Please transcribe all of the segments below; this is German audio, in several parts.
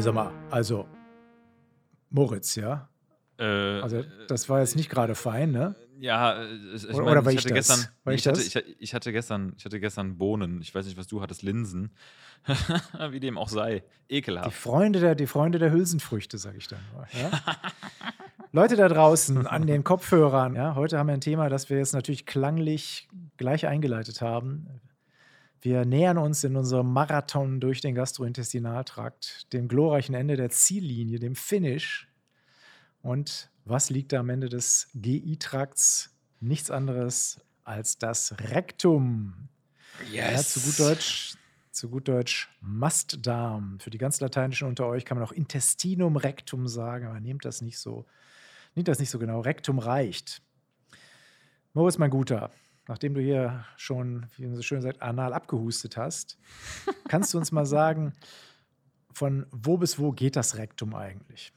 Ey, sag mal, also Moritz, ja? Äh, Also das war jetzt nicht gerade fein, ne? ja, äh, ich, ich Oder- meine, oder war ich ich hatte das? gestern, War ich ich, hatte, ich, ich hatte gestern, ich hatte gestern Bohnen. Ich weiß nicht, was du hattest, Linsen. Wie dem auch sei. Die Ekelhaft. Freunde der, die Freunde der Hülsenfrüchte, sag ich dann mal. Ja? Leute da draußen an den Kopfhörern, ja, heute haben wir ein Thema, das wir jetzt natürlich klanglich gleich eingeleitet haben. Wir nähern uns in unserem Marathon durch den Gastrointestinaltrakt, dem glorreichen Ende der Ziellinie, dem Finish. Und was liegt da am Ende des GI-Trakts? Nichts anderes als das Rektum. Ja, zu gut Deutsch, zu gut Deutsch Mastdarm. Für die ganz Lateinischen unter euch kann man auch Intestinum rectum sagen, aber nehmt das nicht so, nehmt das nicht so genau. Rektum reicht. Moritz, mein Guter, nachdem du hier schon, wie man so schön sagt, anal abgehustet hast, kannst du uns mal sagen, von wo bis wo geht das Rektum eigentlich?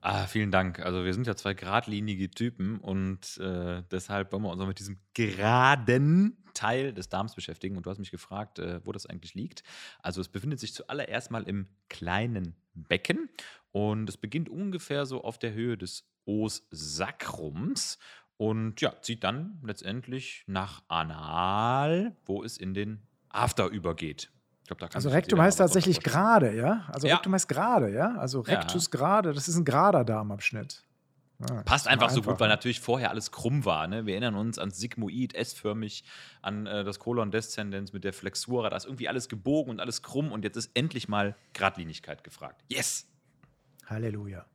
Ah, vielen Dank. Also wir sind ja zwei geradlinige Typen und äh, deshalb wollen wir uns auch mit diesem geraden Teil des Darms beschäftigen. Und du hast mich gefragt, äh, wo das eigentlich liegt. Also es befindet sich zuallererst mal im kleinen Becken und es beginnt ungefähr so auf der Höhe des Os sacrums und ja, zieht dann letztendlich nach Anal, wo es in den After übergeht. Ich glaub, da kann Also Rektum heißt tatsächlich gerade, ja? Also Ja. Rektum heißt gerade, ja? Also Ja. Rectus gerade, das ist ein gerader Darmabschnitt. Ja, Passt einfach so gut, weil natürlich vorher alles krumm war. Ne? Wir erinnern uns ans Sigmoid, S-förmig, an äh, das Kolon Descendens mit der Flexura. Da ist irgendwie alles gebogen und alles krumm und jetzt ist endlich mal Gradlinigkeit gefragt. Yes! Halleluja.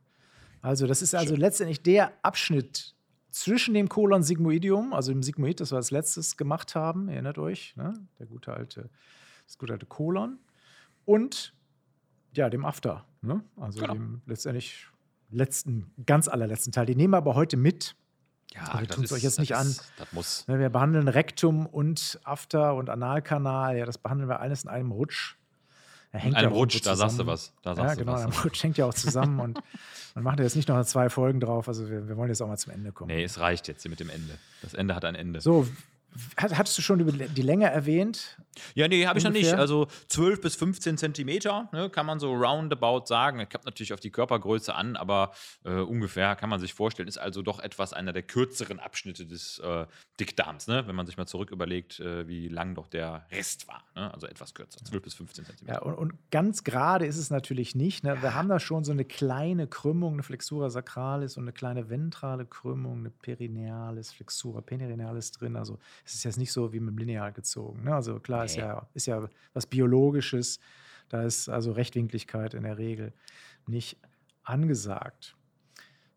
Also, das ist also letztendlich der Abschnitt zwischen dem Kolon Sigmoidium, also dem Sigmoid, das wir als letztes gemacht haben, erinnert euch, ne? der gute alte, das gute alte Kolon, und ja, dem After, ne? also Genau. dem letztendlich letzten, ganz allerletzten Teil. Den nehmen wir aber heute mit. Ja, Also das tun's ist- euch jetzt nicht ist- Das muss. Ne, Wir behandeln Rektum und After und Analkanal, ja, das behandeln wir alles in einem Rutsch. Er In hängt einem ja Rutsch, da sagst du was. Da Ja, sagst genau, du was. Rutsch hängt ja auch zusammen und man macht ja jetzt nicht noch zwei Folgen drauf. Also wir, wir wollen jetzt auch mal zum Ende kommen. Nee, es reicht jetzt hier mit dem Ende. Das Ende hat ein Ende. So, hattest du schon über die Länge erwähnt? Ja, nee, habe ich noch nicht. Also 12 bis 15 Zentimeter, ne, kann man so roundabout sagen. Das kommt natürlich auf die Körpergröße an, aber äh, ungefähr kann man sich vorstellen, ist also doch etwas einer der kürzeren Abschnitte des äh, Dickdarms, ne? wenn man sich mal zurück überlegt, äh, wie lang doch der Rest war. Ne? Also etwas kürzer, 12 bis 15 Zentimeter. Ja, und, und ganz gerade ist es natürlich nicht. Ne? Wir haben da schon so eine kleine Krümmung, eine Flexura sacralis und eine kleine ventrale Krümmung, eine perinealis, Flexura perinealis drin. Also es ist jetzt nicht so wie mit dem Lineal gezogen. Ne? Also klar, ist, Nee. ja, ist ja was Biologisches. Da ist also Rechtwinkligkeit in der Regel nicht angesagt.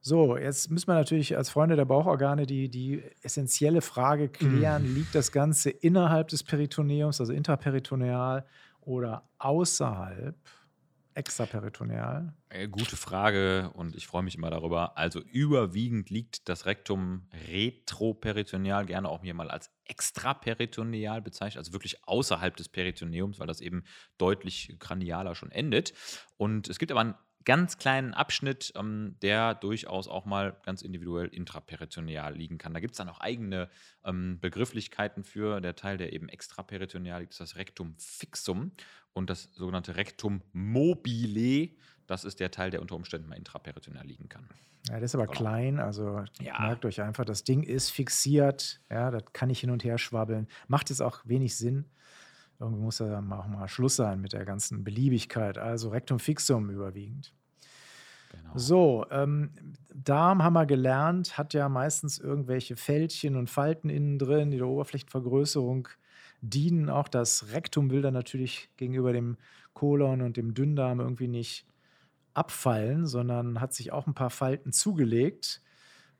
So, jetzt müssen wir natürlich als Freunde der Bauchorgane die, die essentielle Frage klären: Liegt das Ganze innerhalb des Peritoneums, also intraperitoneal, oder außerhalb, extraperitoneal? Äh, gute Frage und ich freue mich immer darüber. Also überwiegend liegt das Rektum retroperitoneal, gerne auch hier mal als extraperitoneal bezeichnet, also wirklich außerhalb des Peritoneums, weil das eben deutlich kranialer schon endet. Und es gibt aber einen ganz kleinen Abschnitt, ähm, der durchaus auch mal ganz individuell intraperitoneal liegen kann. Da gibt es dann auch eigene ähm, Begrifflichkeiten für. Der Teil, der eben extraperitoneal liegt, ist das Rectum fixum und das sogenannte Rectum mobile. Das ist der Teil, der unter Umständen mal intraperitoneal liegen kann. Ja, das ist aber Genau. klein, also Ja. merkt euch einfach, das Ding ist fixiert, ja, das kann nicht hin und her schwabbeln. Macht jetzt auch wenig Sinn. Irgendwie muss da mal auch mal Schluss sein mit der ganzen Beliebigkeit. Also Rectum fixum überwiegend. Genau. So, ähm, Darm haben wir gelernt, hat ja meistens irgendwelche Fältchen und Falten innen drin, die der Oberflächenvergrößerung dienen. Auch das Rektum will dann natürlich gegenüber dem Kolon und dem Dünndarm irgendwie nicht abfallen, sondern hat sich auch ein paar Falten zugelegt.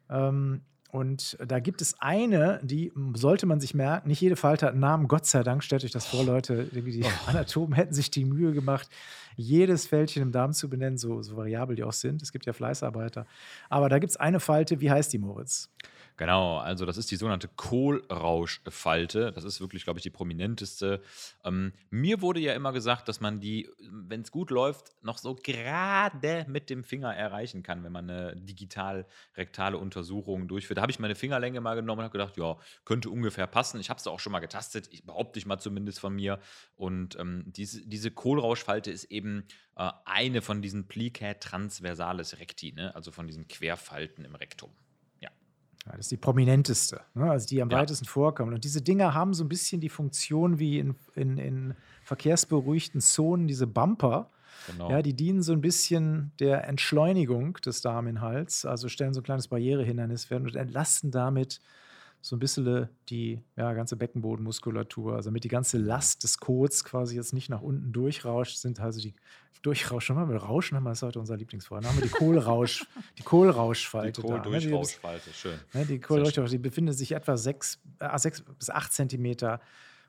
Ähm, und da gibt es eine, die sollte man sich merken. Nicht jede Falte hat einen Namen. Gott sei Dank, stellt euch das vor, Leute. Die die Anatomen hätten sich die Mühe gemacht, jedes Fältchen im Darm zu benennen, so, so variabel die auch sind. Es gibt ja Fleißarbeiter. Aber da gibt es eine Falte. Wie heißt die, Moritz? Genau, also das ist die sogenannte Kohlrauschfalte. Das ist wirklich, glaube ich, die prominenteste. Ähm, mir wurde ja immer gesagt, dass man die, wenn es gut läuft, noch so gerade mit dem Finger erreichen kann, wenn man eine digital-rektale Untersuchung durchführt. Da habe ich meine Fingerlänge mal genommen und habe gedacht, ja, könnte ungefähr passen. Ich habe es auch schon mal getastet, ich behaupte ich mal zumindest von mir. Und ähm, diese, diese Kohlrauschfalte ist eben äh, eine von diesen Plicae transversalis recti, ne? also von diesen Querfalten im Rektum. Ja, das ist die prominenteste, ne? also die am Ja. weitesten vorkommt. Und diese Dinger haben so ein bisschen die Funktion wie in, in, in verkehrsberuhigten Zonen, diese Bumper. Genau. Ja, die dienen so ein bisschen der Entschleunigung des Darminhalts, also stellen so ein kleines Barrierehindernis werden und entlasten damit so ein bisschen die ja, ganze Beckenbodenmuskulatur, also damit die ganze Last des Kots quasi jetzt nicht nach unten durchrauscht, sind also die Durchrauschen, haben wir Rauschen, haben wir das ist heute unser Lieblingswort, dann haben wir die Kohlrausch, die die Kohlrauschfalte da. ne, die- Kohldurchrauschfalte, schön. Ne, die Kohlenrauschfalte, die befindet sich etwa 6, äh, 6 bis 8 Zentimeter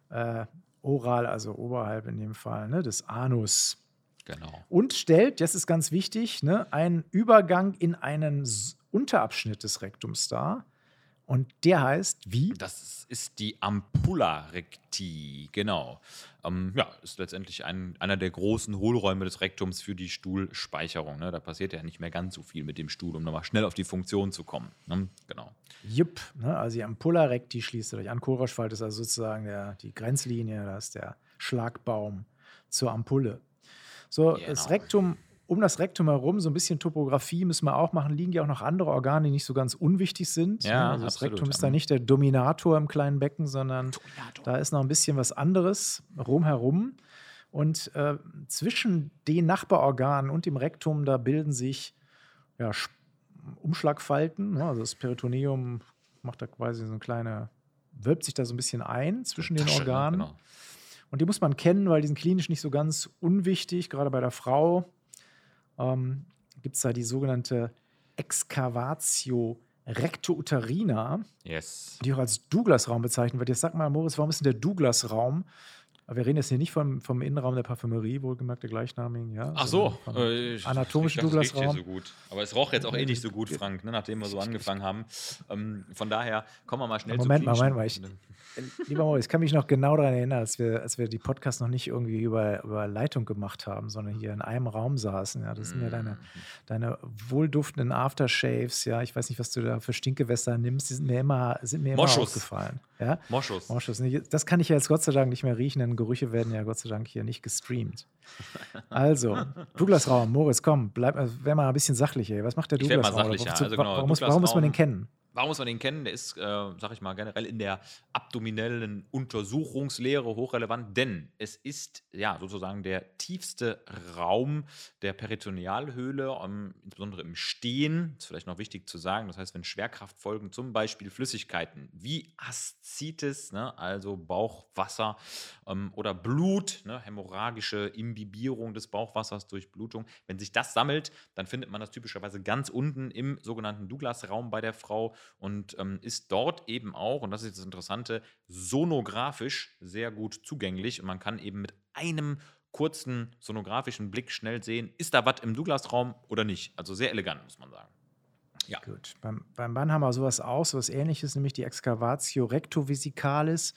äh, oral, also oberhalb in dem Fall, ne, des Anus. Genau. Und stellt, das ist ganz wichtig, ne, einen Übergang in einen Unterabschnitt des Rektums dar. Und der heißt wie? Das ist die Ampulla recti, genau. Ähm, ja, ist letztendlich ein, einer der großen Hohlräume des Rektums für die Stuhlspeicherung. Ne? Da passiert ja nicht mehr ganz so viel mit dem Stuhl, um nochmal schnell auf die Funktion zu kommen. Ne? Genau. Jupp, ne, also die Ampulla recti schließt dadurch an. Kohlrauschfalte ist also sozusagen der, die Grenzlinie, das ist der Schlagbaum zur Ampulle. So, das Genau. Rektum, um das Rektum herum, so ein bisschen Topografie müssen wir auch machen, liegen ja auch noch andere Organe, die nicht so ganz unwichtig sind. Ja, ne? also das Rektum ist da nicht der Dominator im kleinen Becken, sondern da ist noch ein bisschen was anderes rumherum. Und äh, zwischen den Nachbarorganen und dem Rektum, da bilden sich ja, Sch- Umschlagfalten. Ne? Also das Peritoneum macht da quasi so eine kleine, wölbt sich da so ein bisschen ein zwischen den ne? Organen. Genau. Und die muss man kennen, weil die sind klinisch nicht so ganz unwichtig. Gerade bei der Frau ähm, gibt es da die sogenannte Excavatio rectouterina, Yes. die auch als Douglas-Raum bezeichnet wird. Jetzt sag mal, Moritz, warum ist denn der Douglas-Raum? Aber wir reden jetzt hier nicht vom, vom Innenraum der Parfümerie, wohlgemerkt der gleichnamigen, ja. Ach so, äh, ich- anatomischen ich Douglas-Raum. so gut. Aber es roch jetzt auch eh nicht so gut, Frank, ne, nachdem wir so angefangen haben. Ähm, von daher kommen wir mal schnell Moment zu mal, klinischen- Moment mal, Lieber Moritz, ich kann mich noch genau daran erinnern, als wir, als wir die Podcasts noch nicht irgendwie über, über Leitung gemacht haben, sondern hier in einem Raum saßen. Ja, das sind ja deine, deine wohlduftenden Aftershaves. Ja, ich weiß nicht, was du da für Stinkewässer nimmst. Die sind mir immer, sind mir immer Moschus. aufgefallen. Ja, Moschus. Moschus. Das kann ich ja jetzt Gott sei Dank nicht mehr riechen, denn Gerüche werden ja Gott sei Dank hier nicht gestreamt. Also, Douglas-Raum, Moritz, komm, bleib, äh, wär mal ein bisschen sachlicher. Was macht der Douglas-Raum? sachlicher. Wozu- Also genau, warum, muss, warum muss man den kennen? Warum muss man den kennen? Der ist, äh, sag ich mal, generell in der abdominellen Untersuchungslehre hochrelevant, denn es ist ja sozusagen der tiefste Raum der Peritonealhöhle, ähm, insbesondere im Stehen. Ist vielleicht noch wichtig zu sagen. Das heißt, wenn Schwerkraftfolgen, zum Beispiel Flüssigkeiten wie Aszites, ne, also Bauchwasser ähm, oder Blut, ne, hämorrhagische Imbibierung des Bauchwassers durch Blutung, wenn sich das sammelt, dann findet man das typischerweise ganz unten im sogenannten Douglas-Raum bei der Frau und ähm, ist dort eben auch, und das ist das Interessante, sonografisch sehr gut zugänglich und man kann eben mit einem kurzen sonografischen Blick schnell sehen, ist da was im Douglas-Raum oder nicht. Also sehr elegant, muss man sagen. Ja. Gut, beim, beim Mann haben wir sowas auch, sowas ähnliches, nämlich die Excavatio rectovesicalis.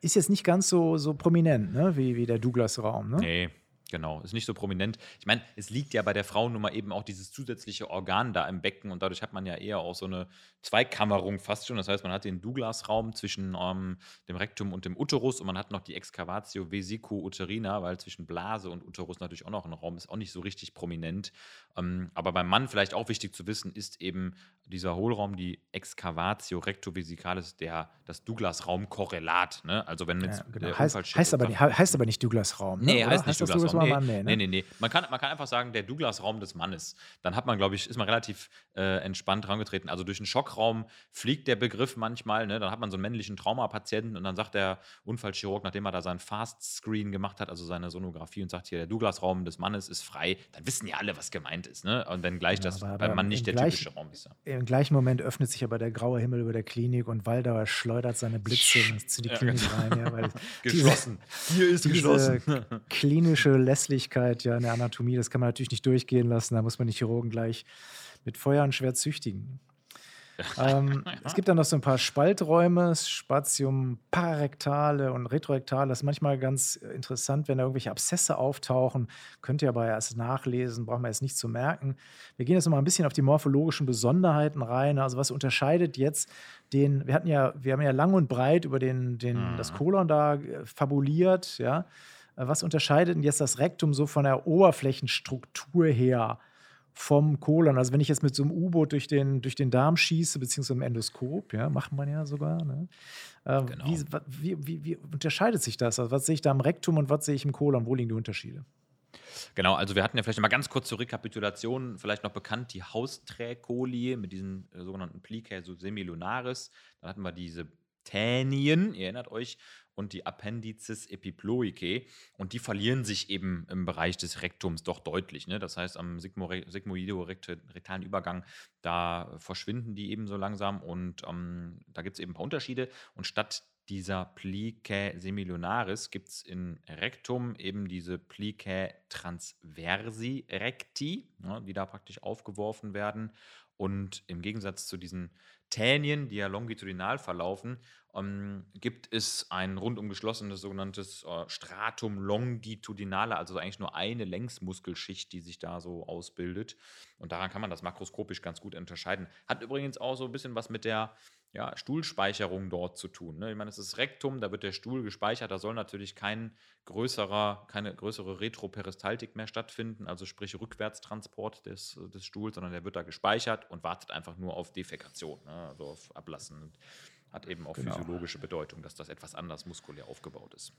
Ist jetzt nicht ganz so, so prominent, ne, wie, wie der Douglas-Raum. Ne? Nee, genau. Ist nicht so prominent. Ich meine, es liegt ja bei der Frauennummer eben auch dieses zusätzliche Organ da im Becken und dadurch hat man ja eher auch so eine Zweikammerung fast schon. Das heißt, man hat den Douglas-Raum zwischen ähm, dem Rektum und dem Uterus und man hat noch die Excavatio vesico-uterina, weil zwischen Blase und Uterus natürlich auch noch ein Raum ist, auch nicht so richtig prominent. Ähm, aber beim Mann vielleicht auch wichtig zu wissen, ist eben dieser Hohlraum, die Excavatio rectovesicalis, der, das Douglas-Raum-Korrelat. Ne? Also wenn jetzt Ja, genau. der heißt, heißt, aber heißt aber nicht Douglas-Raum. Ne? Nee, heißt nicht Douglas-Raum. Nee, Mann? Nee, nee, ne? nee, nee. Man kann, man kann einfach sagen, der Douglas-Raum des Mannes. Dann hat man, glaube ich, ist man relativ äh, entspannt rangetreten. Also durch den Schockraum fliegt der Begriff manchmal. Ne? Dann hat man so einen männlichen Traumapatienten und dann sagt der Unfallchirurg, nachdem er da seinen Fast-Screen gemacht hat, also seine Sonographie und sagt hier, der Douglas-Raum des Mannes ist frei, dann wissen ja alle, was gemeint ist. Ne? Und wenn gleich Ja, das beim Mann nicht der gleichen- typische Raum ist. Ja. Im gleichen Moment öffnet sich aber der graue Himmel über der Klinik und Waldauer schleudert seine Blitze zu die Ja, Klinik genau. rein. Ja, weil Geschlossen. Hier ist diese klinische Lässlichkeit ja in der Anatomie, das kann man natürlich nicht durchgehen lassen. Da muss man die Chirurgen gleich mit Feuer und Schwert züchtigen. ähm, es gibt dann noch so ein paar Spalträume, Spatium pararektale und retrorektale. Das ist manchmal ganz interessant, wenn da irgendwelche Abszesse auftauchen. Könnt ihr aber erst nachlesen, brauchen wir jetzt nicht zu merken. Wir gehen jetzt noch mal ein bisschen auf die morphologischen Besonderheiten rein. Also was unterscheidet jetzt den, wir hatten ja, wir haben ja lang und breit über den, den, mhm. das Kolon da äh, fabuliert, ja. Äh, was unterscheidet denn jetzt das Rektum so von der Oberflächenstruktur her? vom Kolon. Also wenn ich jetzt mit so einem U-Boot durch den, durch den Darm schieße, beziehungsweise im Endoskop, ja, macht man ja sogar. Ne? Äh, genau. wie, wie, wie, wie, unterscheidet sich das? Also was sehe ich da im Rektum und was sehe ich im Kolon? Wo liegen die Unterschiede? Genau, also wir hatten ja vielleicht mal ganz kurz zur Rekapitulation, vielleicht noch bekannt, die Hausträgkolie mit diesen äh, sogenannten Plicae semilunaris. Dann hatten wir diese Tänien, ihr erinnert euch, und die Appendices epiploicae. Und die verlieren sich eben im Bereich des Rektums doch deutlich. Ne? Das heißt, am sigmoido-rektalen Übergang, da verschwinden die eben so langsam. Und ähm, da gibt es eben ein paar Unterschiede. Und statt dieser Plicae semilunaris gibt es in Rektum eben diese Plicae transversi recti, ne, die da praktisch aufgeworfen werden. Und im Gegensatz zu diesen Tänien, die ja longitudinal verlaufen, ähm, gibt es ein rundum geschlossenes sogenanntes äh, Stratum longitudinale, also eigentlich nur eine Längsmuskelschicht, die sich da so ausbildet. Und daran kann man das makroskopisch ganz gut unterscheiden. Hat übrigens auch so ein bisschen was mit der ja, Stuhlspeicherung dort zu tun. Ne? Ich meine, es ist Rektum, da wird der Stuhl gespeichert, da soll natürlich kein größerer, keine größere Retroperistaltik mehr stattfinden, also sprich Rückwärtstransport des, des Stuhls, sondern der wird da gespeichert und wartet einfach nur auf Defekation, ne? also auf Ablassen. Hat eben auch genau. physiologische Bedeutung, dass das etwas anders muskulär aufgebaut ist.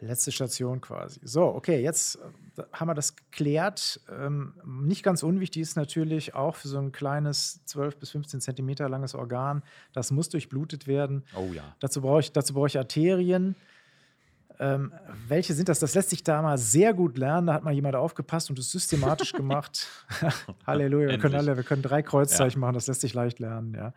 Letzte Station quasi. So, okay, jetzt äh, haben wir das geklärt. Ähm, nicht ganz unwichtig ist natürlich auch für so ein kleines 12 bis 15 Zentimeter langes Organ, das muss durchblutet werden. Oh ja. Dazu brauche ich, dazu brauche ich Arterien. Ähm, welche sind das? Das lässt sich da mal sehr gut lernen. Da hat mal jemand aufgepasst und es systematisch gemacht. Halleluja, wir können alle, wir können drei Kreuzzeichen ja. machen, das lässt sich leicht lernen, ja.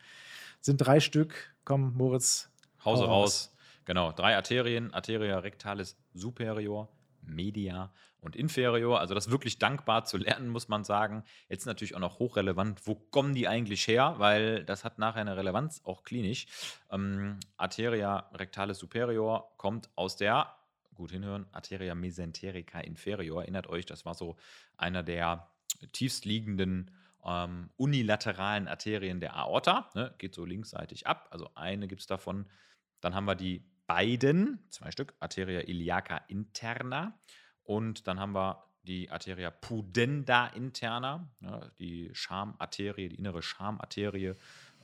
Sind drei Stück. Komm, Moritz. Hause raus. Genau, drei Arterien, Arteria rectalis superior, media und inferior. Also das wirklich dankbar zu lernen, muss man sagen. Jetzt natürlich auch noch hochrelevant, wo kommen die eigentlich her? Weil das hat nachher eine Relevanz, auch klinisch. Ähm, Arteria rectalis superior kommt aus der, gut hinhören, Arteria mesenterica inferior. Erinnert euch, das war so einer der tiefstliegenden ähm, unilateralen Arterien der Aorta. Ne? Geht so linksseitig ab. Also eine gibt es davon. Dann haben wir die beiden, zwei Stück, Arteria iliaca interna und dann haben wir die Arteria pudenda interna, ja, die Schamarterie, die innere Schamarterie,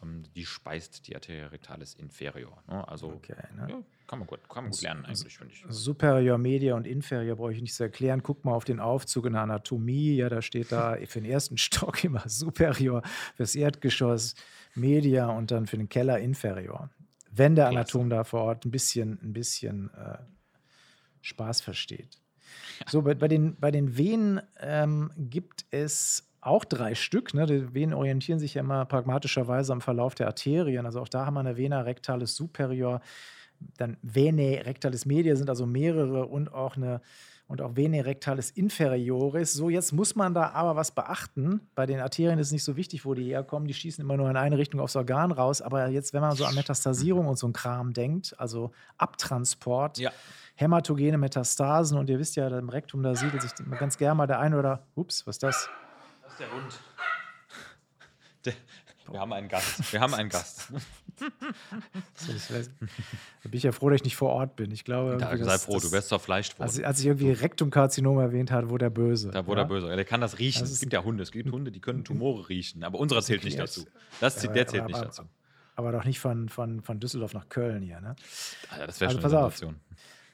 ähm, die speist die Arteria rectalis inferior. Ne? Also okay, ne? ja, kann man gut, kann man gut lernen eigentlich, finde ich. Superior, Media und Inferior brauche ich nicht zu erklären. Guck mal auf den Aufzug in der Anatomie, ja, da steht da für den ersten Stock immer Superior, fürs Erdgeschoss Media und dann für den Keller Inferior wenn der Anatom da vor Ort ein bisschen, ein bisschen äh, Spaß versteht. So, bei, bei, den, bei den Venen ähm, gibt es auch drei Stück. Ne? Die Venen orientieren sich ja immer pragmatischerweise am Verlauf der Arterien. Also auch da haben wir eine Vena rectalis superior, dann Venae rectalis media sind also mehrere und auch eine und auch Vene rectalis inferioris. So, jetzt muss man da aber was beachten. Bei den Arterien ist es nicht so wichtig, wo die herkommen. Die schießen immer nur in eine Richtung aufs Organ raus. Aber jetzt, wenn man so an Metastasierung und so ein Kram denkt, also Abtransport, ja. hämatogene Metastasen und ihr wisst ja, im Rektum, da siedelt sich ganz gerne mal der eine oder, ups, was ist das? Das ist der Hund. Der, wir haben einen Gast. Wir haben einen Gast. da bin ich ja froh, dass ich nicht vor Ort bin. Ich glaube, da, sei froh, das, du wärst zerfleischt worden. Also, als ich irgendwie Rektumkarzinom erwähnt habe, wo der Böse. Da, wo ja? der Böse. Ja, der kann das riechen. Das es gibt ja Hunde. Es gibt Hunde, die können Tumore riechen. Aber unserer zählt nicht dazu. Das, ja, der zählt aber, nicht dazu. Aber doch nicht von, von, von Düsseldorf nach Köln hier. Ne? Ja, das wäre also, schon eine auf.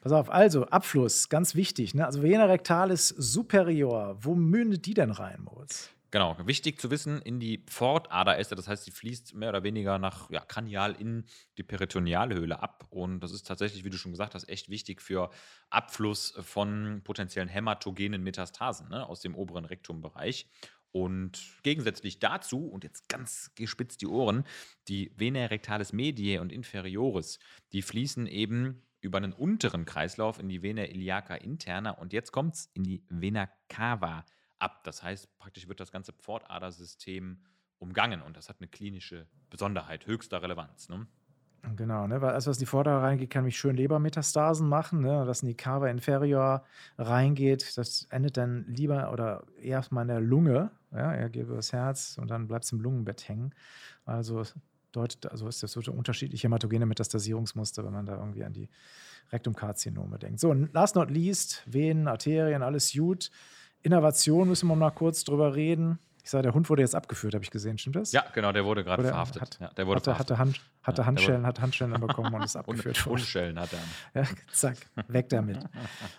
Pass auf, also Abfluss, ganz wichtig. Ne? Also Vena rectalis superior, wo mündet die denn rein, Moritz? Genau, wichtig zu wissen, in die Pfortader ist das heißt, sie fließt mehr oder weniger nach ja, kranial in die Peritonealhöhle ab. Und das ist tatsächlich, wie du schon gesagt hast, echt wichtig für Abfluss von potenziellen hämatogenen Metastasen ne, aus dem oberen Rektumbereich. Und gegensätzlich dazu, und jetzt ganz gespitzt die Ohren, die Vena rectalis mediae und inferioris, die fließen eben über einen unteren Kreislauf in die Vena iliaca interna und jetzt kommt es in die Vena cava ab. Das heißt, praktisch wird das ganze Pfortadersystem umgangen. Und das hat eine klinische Besonderheit höchster Relevanz. Ne? Genau, ne? weil alles, was in die Vordere reingeht, kann mich schön Lebermetastasen machen. Ne? Was in die Cava inferior reingeht, das endet dann lieber oder erstmal in der Lunge. Ja? Er geht über das Herz und dann bleibt es im Lungenbett hängen. Also deutet, also ist das so unterschiedliche hämatogene Metastasierungsmuster, wenn man da irgendwie an die Rektumkarzinome denkt. So, last not least, Venen, Arterien, alles gut. Innovation müssen wir mal kurz drüber reden. Ich sage, der Hund wurde jetzt abgeführt, habe ich gesehen, stimmt das? Ja, genau, der wurde gerade verhaftet. Hat, ja, der wurde hatte, verhaftet. hatte, Hand, hatte Ja, Handschellen, hat Handschellen bekommen und ist abgeführt worden. Unschellen hat er. Ja, zack, weg damit.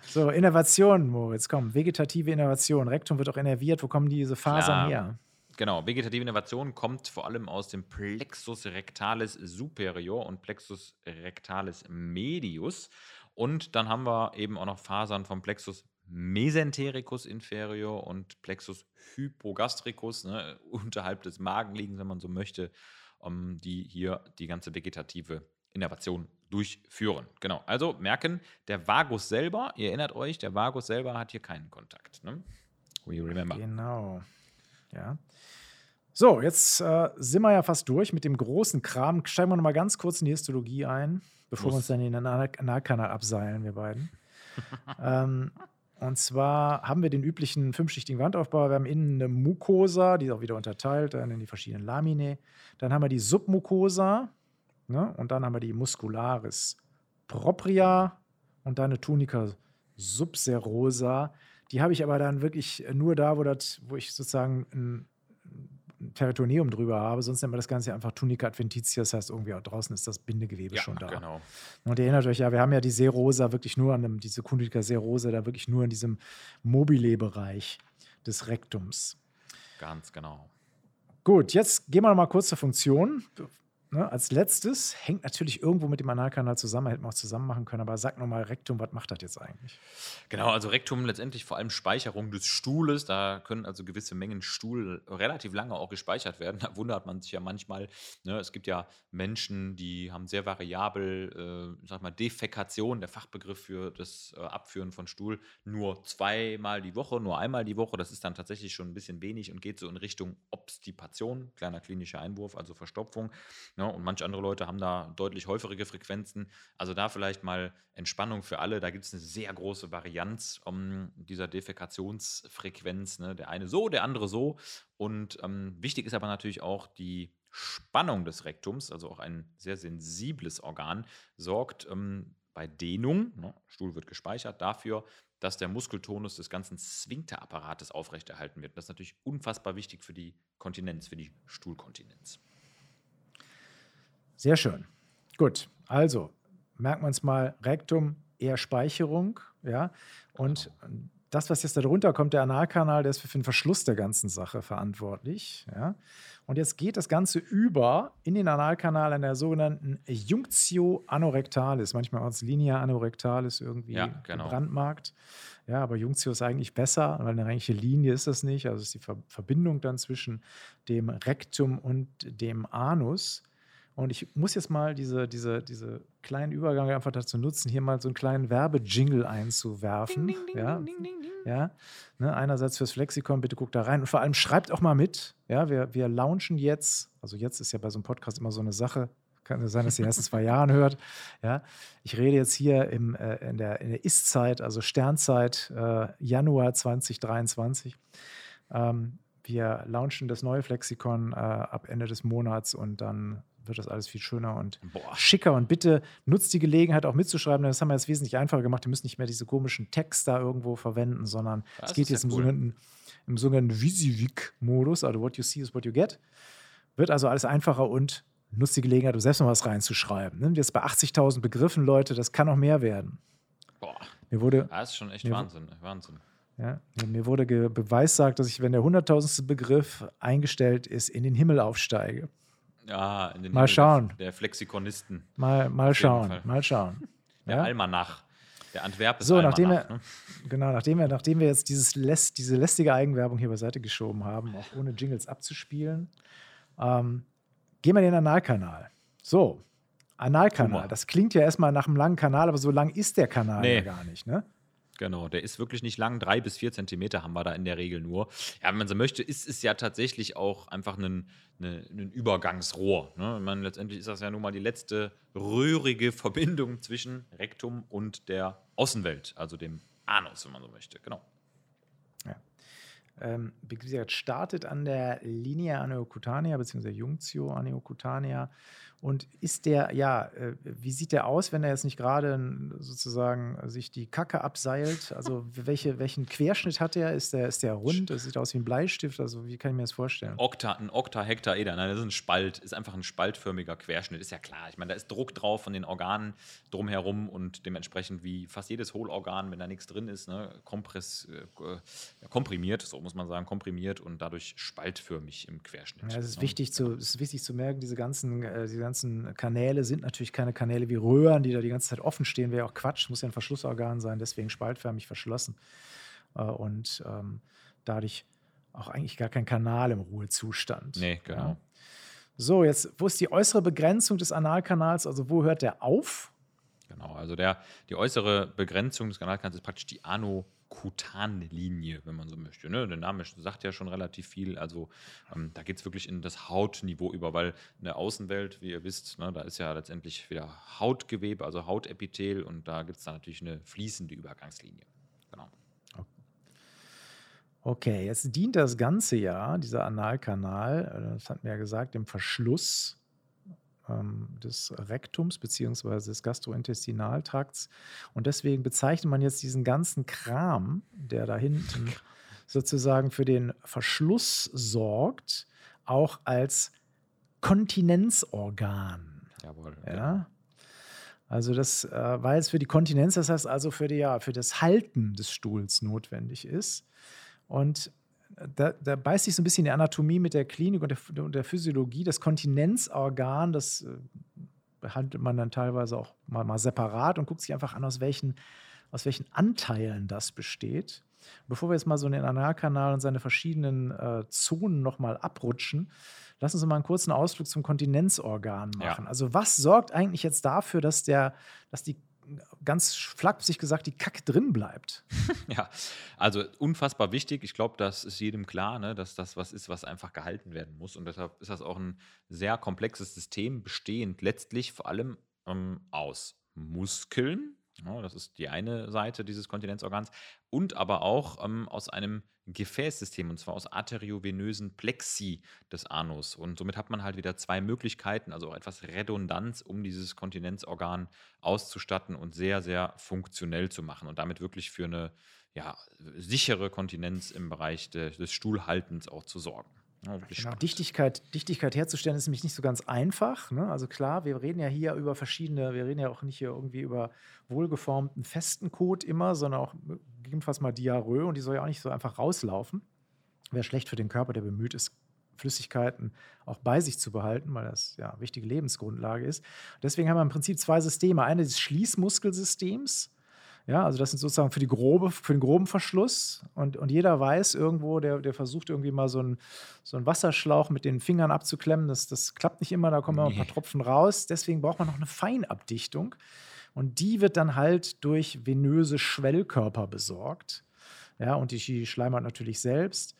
So, Innovation, Moritz, komm. Vegetative Innovation. Rektum wird auch innerviert. Wo kommen diese Fasern Klar. her? Genau, vegetative Innovation kommt vor allem aus dem Plexus rectalis superior und Plexus rectalis medius. Und dann haben wir eben auch noch Fasern vom Plexus mesentericus inferior und Plexus hypogastricus, ne, unterhalb des Magenliegens, wenn man so möchte, um, die hier die ganze vegetative Innovation durchführen. Genau, also merken, der Vagus selber, ihr erinnert euch, der Vagus selber hat hier keinen Kontakt. Ne? We remember. Genau. Ja. So, jetzt äh, sind wir ja fast durch mit dem großen Kram. Steigen wir noch mal ganz kurz in die Histologie ein, bevor wir Muss. uns dann in den Anal- Analkanal abseilen, wir beiden. ähm, und zwar haben wir den üblichen fünfschichtigen Wandaufbau. Wir haben innen eine Mucosa, die ist auch wieder unterteilt dann in die verschiedenen Laminae. Dann haben wir die Submucosa ne? und dann haben wir die Muscularis propria und dann eine Tunica subserosa. Die habe ich aber dann wirklich nur da, wo, das, wo ich sozusagen ein, Peritoneum drüber habe. Sonst nennt man das Ganze einfach Tunica adventitia. Das heißt, irgendwie auch draußen ist das Bindegewebe Ja, schon da. genau. Und ihr erinnert euch ja, wir haben ja die Serosa wirklich nur an dem, diese Tunica serosa da wirklich nur in diesem Mobile-Bereich des Rektums. Ganz genau. Gut, jetzt gehen wir noch mal kurz zur Funktion. Ne, als letztes hängt natürlich irgendwo mit dem Analkanal zusammen, hätten wir auch zusammen machen können, aber sag noch mal Rektum, was macht das jetzt eigentlich? Genau, also Rektum letztendlich vor allem Speicherung des Stuhles. Da können also gewisse Mengen Stuhl relativ lange auch gespeichert werden. Da wundert man sich ja manchmal. Ne? Es gibt ja Menschen, die haben sehr variabel, äh, sag mal, Defekation, der Fachbegriff für das äh, Abführen von Stuhl, nur zweimal die Woche, nur einmal die Woche. Das ist dann tatsächlich schon ein bisschen wenig und geht so in Richtung Obstipation, kleiner klinischer Einwurf, also Verstopfung. Ne? Und manche andere Leute haben da deutlich häufigere Frequenzen. Also da vielleicht mal Entspannung für alle. Da gibt es eine sehr große Varianz um, dieser Defekationsfrequenz. Ne? Der eine so, der andere so. Und ähm, wichtig ist aber natürlich auch die Spannung des Rektums, also auch ein sehr sensibles Organ, sorgt ähm, bei Dehnung, ne? Stuhl wird gespeichert, dafür, dass der Muskeltonus des ganzen Sphinkterapparates aufrechterhalten wird. Das ist natürlich unfassbar wichtig für die Kontinenz, für die Stuhlkontinenz. Sehr schön. Gut, also merken wir uns mal Rektum, eher Speicherung, ja. Und das, was jetzt darunter kommt, der Analkanal, der ist für den Verschluss der ganzen Sache verantwortlich, ja. Und jetzt geht das Ganze über in den Analkanal an der sogenannten Junctio anorectalis, manchmal auch als Linea anorectalis irgendwie Ja, genau. gebrandmarkt. Ja, aber Junctio ist eigentlich besser, weil eine eigentliche Linie ist das nicht. Also ist die Ver Verbindung dann zwischen dem Rektum und dem Anus. Und ich muss jetzt mal diese, diese, diese kleinen Übergang einfach dazu nutzen, hier mal so einen kleinen Werbejingle einzuwerfen. ja, ja. Ne, einerseits fürs Flexikon, bitte guckt da rein und vor allem schreibt auch mal mit. Ja, wir, wir launchen jetzt, also jetzt ist ja bei so einem Podcast immer so eine Sache, kann sein, dass ihr in zwei Jahren hört. Ja, ich rede jetzt hier im, äh, in der, in der Ist-Zeit, also Sternzeit, äh, Januar 2023. Ähm, wir launchen das neue Flexikon äh, ab Ende des Monats und dann wird das alles viel schöner und Boah. schicker. Und bitte nutzt die Gelegenheit auch mitzuschreiben, denn das haben wir jetzt wesentlich einfacher gemacht. Ihr müsst nicht mehr diese komischen Text da irgendwo verwenden, sondern Das es geht jetzt im cool. sogenannten, im sogenannten Visivik-Modus, also what you see is what you get. Wird also alles einfacher und nutzt die Gelegenheit, um selbst mal was reinzuschreiben. Ne? Jetzt bei 80.000 Begriffen, Leute, das kann noch mehr werden. Boah. Mir wurde, Das ist schon echt. Wahnsinn. Wahnsinn. ja, mir- wurde beweissagt, dass ich, wenn der 100.000. Begriff eingestellt ist, in den Himmel aufsteige. Ja, in den Mal schauen. Der, Flexikonisten. Mal, mal schauen, mal schauen. Der Ja? Almanach. Der Antwerpes So, Almanach. nachdem wir, ne? genau, nachdem wir, nachdem wir jetzt dieses läst, diese lästige Eigenwerbung hier beiseite geschoben haben, auch ohne Jingles abzuspielen, ähm, gehen wir in den Analkanal. So, Analkanal, das klingt ja erstmal nach einem langen Kanal, aber so lang ist der Kanal Nee. ja gar nicht, ne? Genau, der ist wirklich nicht lang. Drei bis vier Zentimeter haben wir da in der Regel nur. Ja, wenn man so möchte, ist es ja tatsächlich auch einfach ein, eine, ein Übergangsrohr. Ne? Ich meine, letztendlich ist das ja nun mal die letzte röhrige Verbindung zwischen Rektum und der Außenwelt, also dem Anus, wenn man so möchte. Genau. Ähm, wie gesagt, startet an der Linie aneocutanea bzw. Junctio aneocutanea und ist der, ja, äh, wie sieht der aus, wenn er jetzt nicht gerade sozusagen sich die Kacke abseilt? Also welche, welchen Querschnitt hat er? Ist der, ist der rund? Das sieht aus wie ein Bleistift. Also wie kann ich mir das vorstellen? Okta, ein Oktahektaeder, nein, das ist ein Spalt, ist einfach ein spaltförmiger Querschnitt. Ist ja klar. Ich meine, da ist Druck drauf von den Organen drumherum und dementsprechend wie fast jedes Hohlorgan, wenn da nichts drin ist, ne, kompress, äh, komprimiert, so muss man sagen, komprimiert und dadurch spaltförmig im Querschnitt. Ja, es ist, ne? wichtig zu, es ist wichtig zu merken, diese ganzen, äh, diese ganzen Kanäle sind natürlich keine Kanäle wie Röhren, die da die ganze Zeit offen stehen. Wäre auch Quatsch, muss ja ein Verschlussorgan sein, deswegen spaltförmig verschlossen. Äh, und ähm, dadurch auch eigentlich gar kein Kanal im Ruhezustand. Nee, genau. Ja. So, jetzt, wo ist die äußere Begrenzung des Analkanals? Also, wo hört der auf? Genau, also der, die äußere Begrenzung des Kanalkanals ist praktisch die Anokutanlinie, wenn man so möchte. Ne? Der Name sagt ja schon relativ viel. Also ähm, da geht es wirklich in das Hautniveau über, weil in der Außenwelt, wie ihr wisst, ne, da ist ja letztendlich wieder Hautgewebe, also Hautepithel und da gibt es dann natürlich eine fließende Übergangslinie. Genau. Okay, jetzt dient das Ganze ja, dieser Analkanal, äh, das hatten wir ja gesagt, dem Verschluss ähm, des Rektums bzw. des Gastrointestinaltrakts. Und deswegen bezeichnet man jetzt diesen ganzen Kram, der da hinten sozusagen für den Verschluss sorgt, auch als Kontinenzorgan. Jawohl. Ja. Also das, äh, weil es für die Kontinenz, das heißt also für, die, ja, für das Halten des Stuhls notwendig ist. Und da, da, beißt sich so ein bisschen die Anatomie mit der Klinik und der, und der Physiologie. Das Kontinenzorgan, das äh, behandelt man dann teilweise auch mal, mal, separat und guckt sich einfach an, aus welchen, aus welchen Anteilen das besteht. Bevor wir jetzt mal so in den Analkanal und seine verschiedenen äh, Zonen nochmal abrutschen, lassen Sie mal einen kurzen Ausflug zum Kontinenzorgan machen. Ja. Also was sorgt eigentlich jetzt dafür, dass, der, dass die ganz flapsig gesagt, die Kacke drin bleibt. ja, also unfassbar wichtig. Ich glaube, das ist jedem klar, ne, dass das was ist, was einfach gehalten werden muss. Und deshalb ist das auch ein sehr komplexes System, bestehend letztlich vor allem ähm, aus Muskeln, ja, das ist die eine Seite dieses Kontinenzorgans. Und aber auch ähm, aus einem Gefäßsystem, und zwar aus arteriovenösen Plexi des Anus. Und somit hat man halt wieder zwei Möglichkeiten, also auch etwas Redundanz, um dieses Kontinenzorgan auszustatten und sehr, sehr funktionell zu machen und damit wirklich für eine ja, sichere Kontinenz im Bereich de, des Stuhlhaltens auch zu sorgen. Ja, genau. Dichtigkeit, Dichtigkeit herzustellen ist nämlich nicht so ganz einfach. Ne? Also klar, wir reden ja hier über verschiedene, wir reden ja auch nicht hier irgendwie über wohlgeformten festen Code immer, sondern auch gegebenenfalls mal Diarrhoe und die soll ja auch nicht so einfach rauslaufen. Wäre schlecht für den Körper, der bemüht ist, Flüssigkeiten auch bei sich zu behalten, weil das ja wichtige Lebensgrundlage ist. Deswegen haben wir im Prinzip zwei Systeme. Eine des Schließmuskelsystems, ja, also das sind sozusagen für, die grobe, für den groben Verschluss. Und, und jeder weiß irgendwo, der, der versucht irgendwie mal so einen, so einen Wasserschlauch mit den Fingern abzuklemmen. Das, das klappt nicht immer, da kommen nee. ein paar Tropfen raus. Deswegen braucht man noch eine Feinabdichtung. Und die wird dann halt durch venöse Schwellkörper besorgt. Ja, und die Schleimhaut natürlich selbst.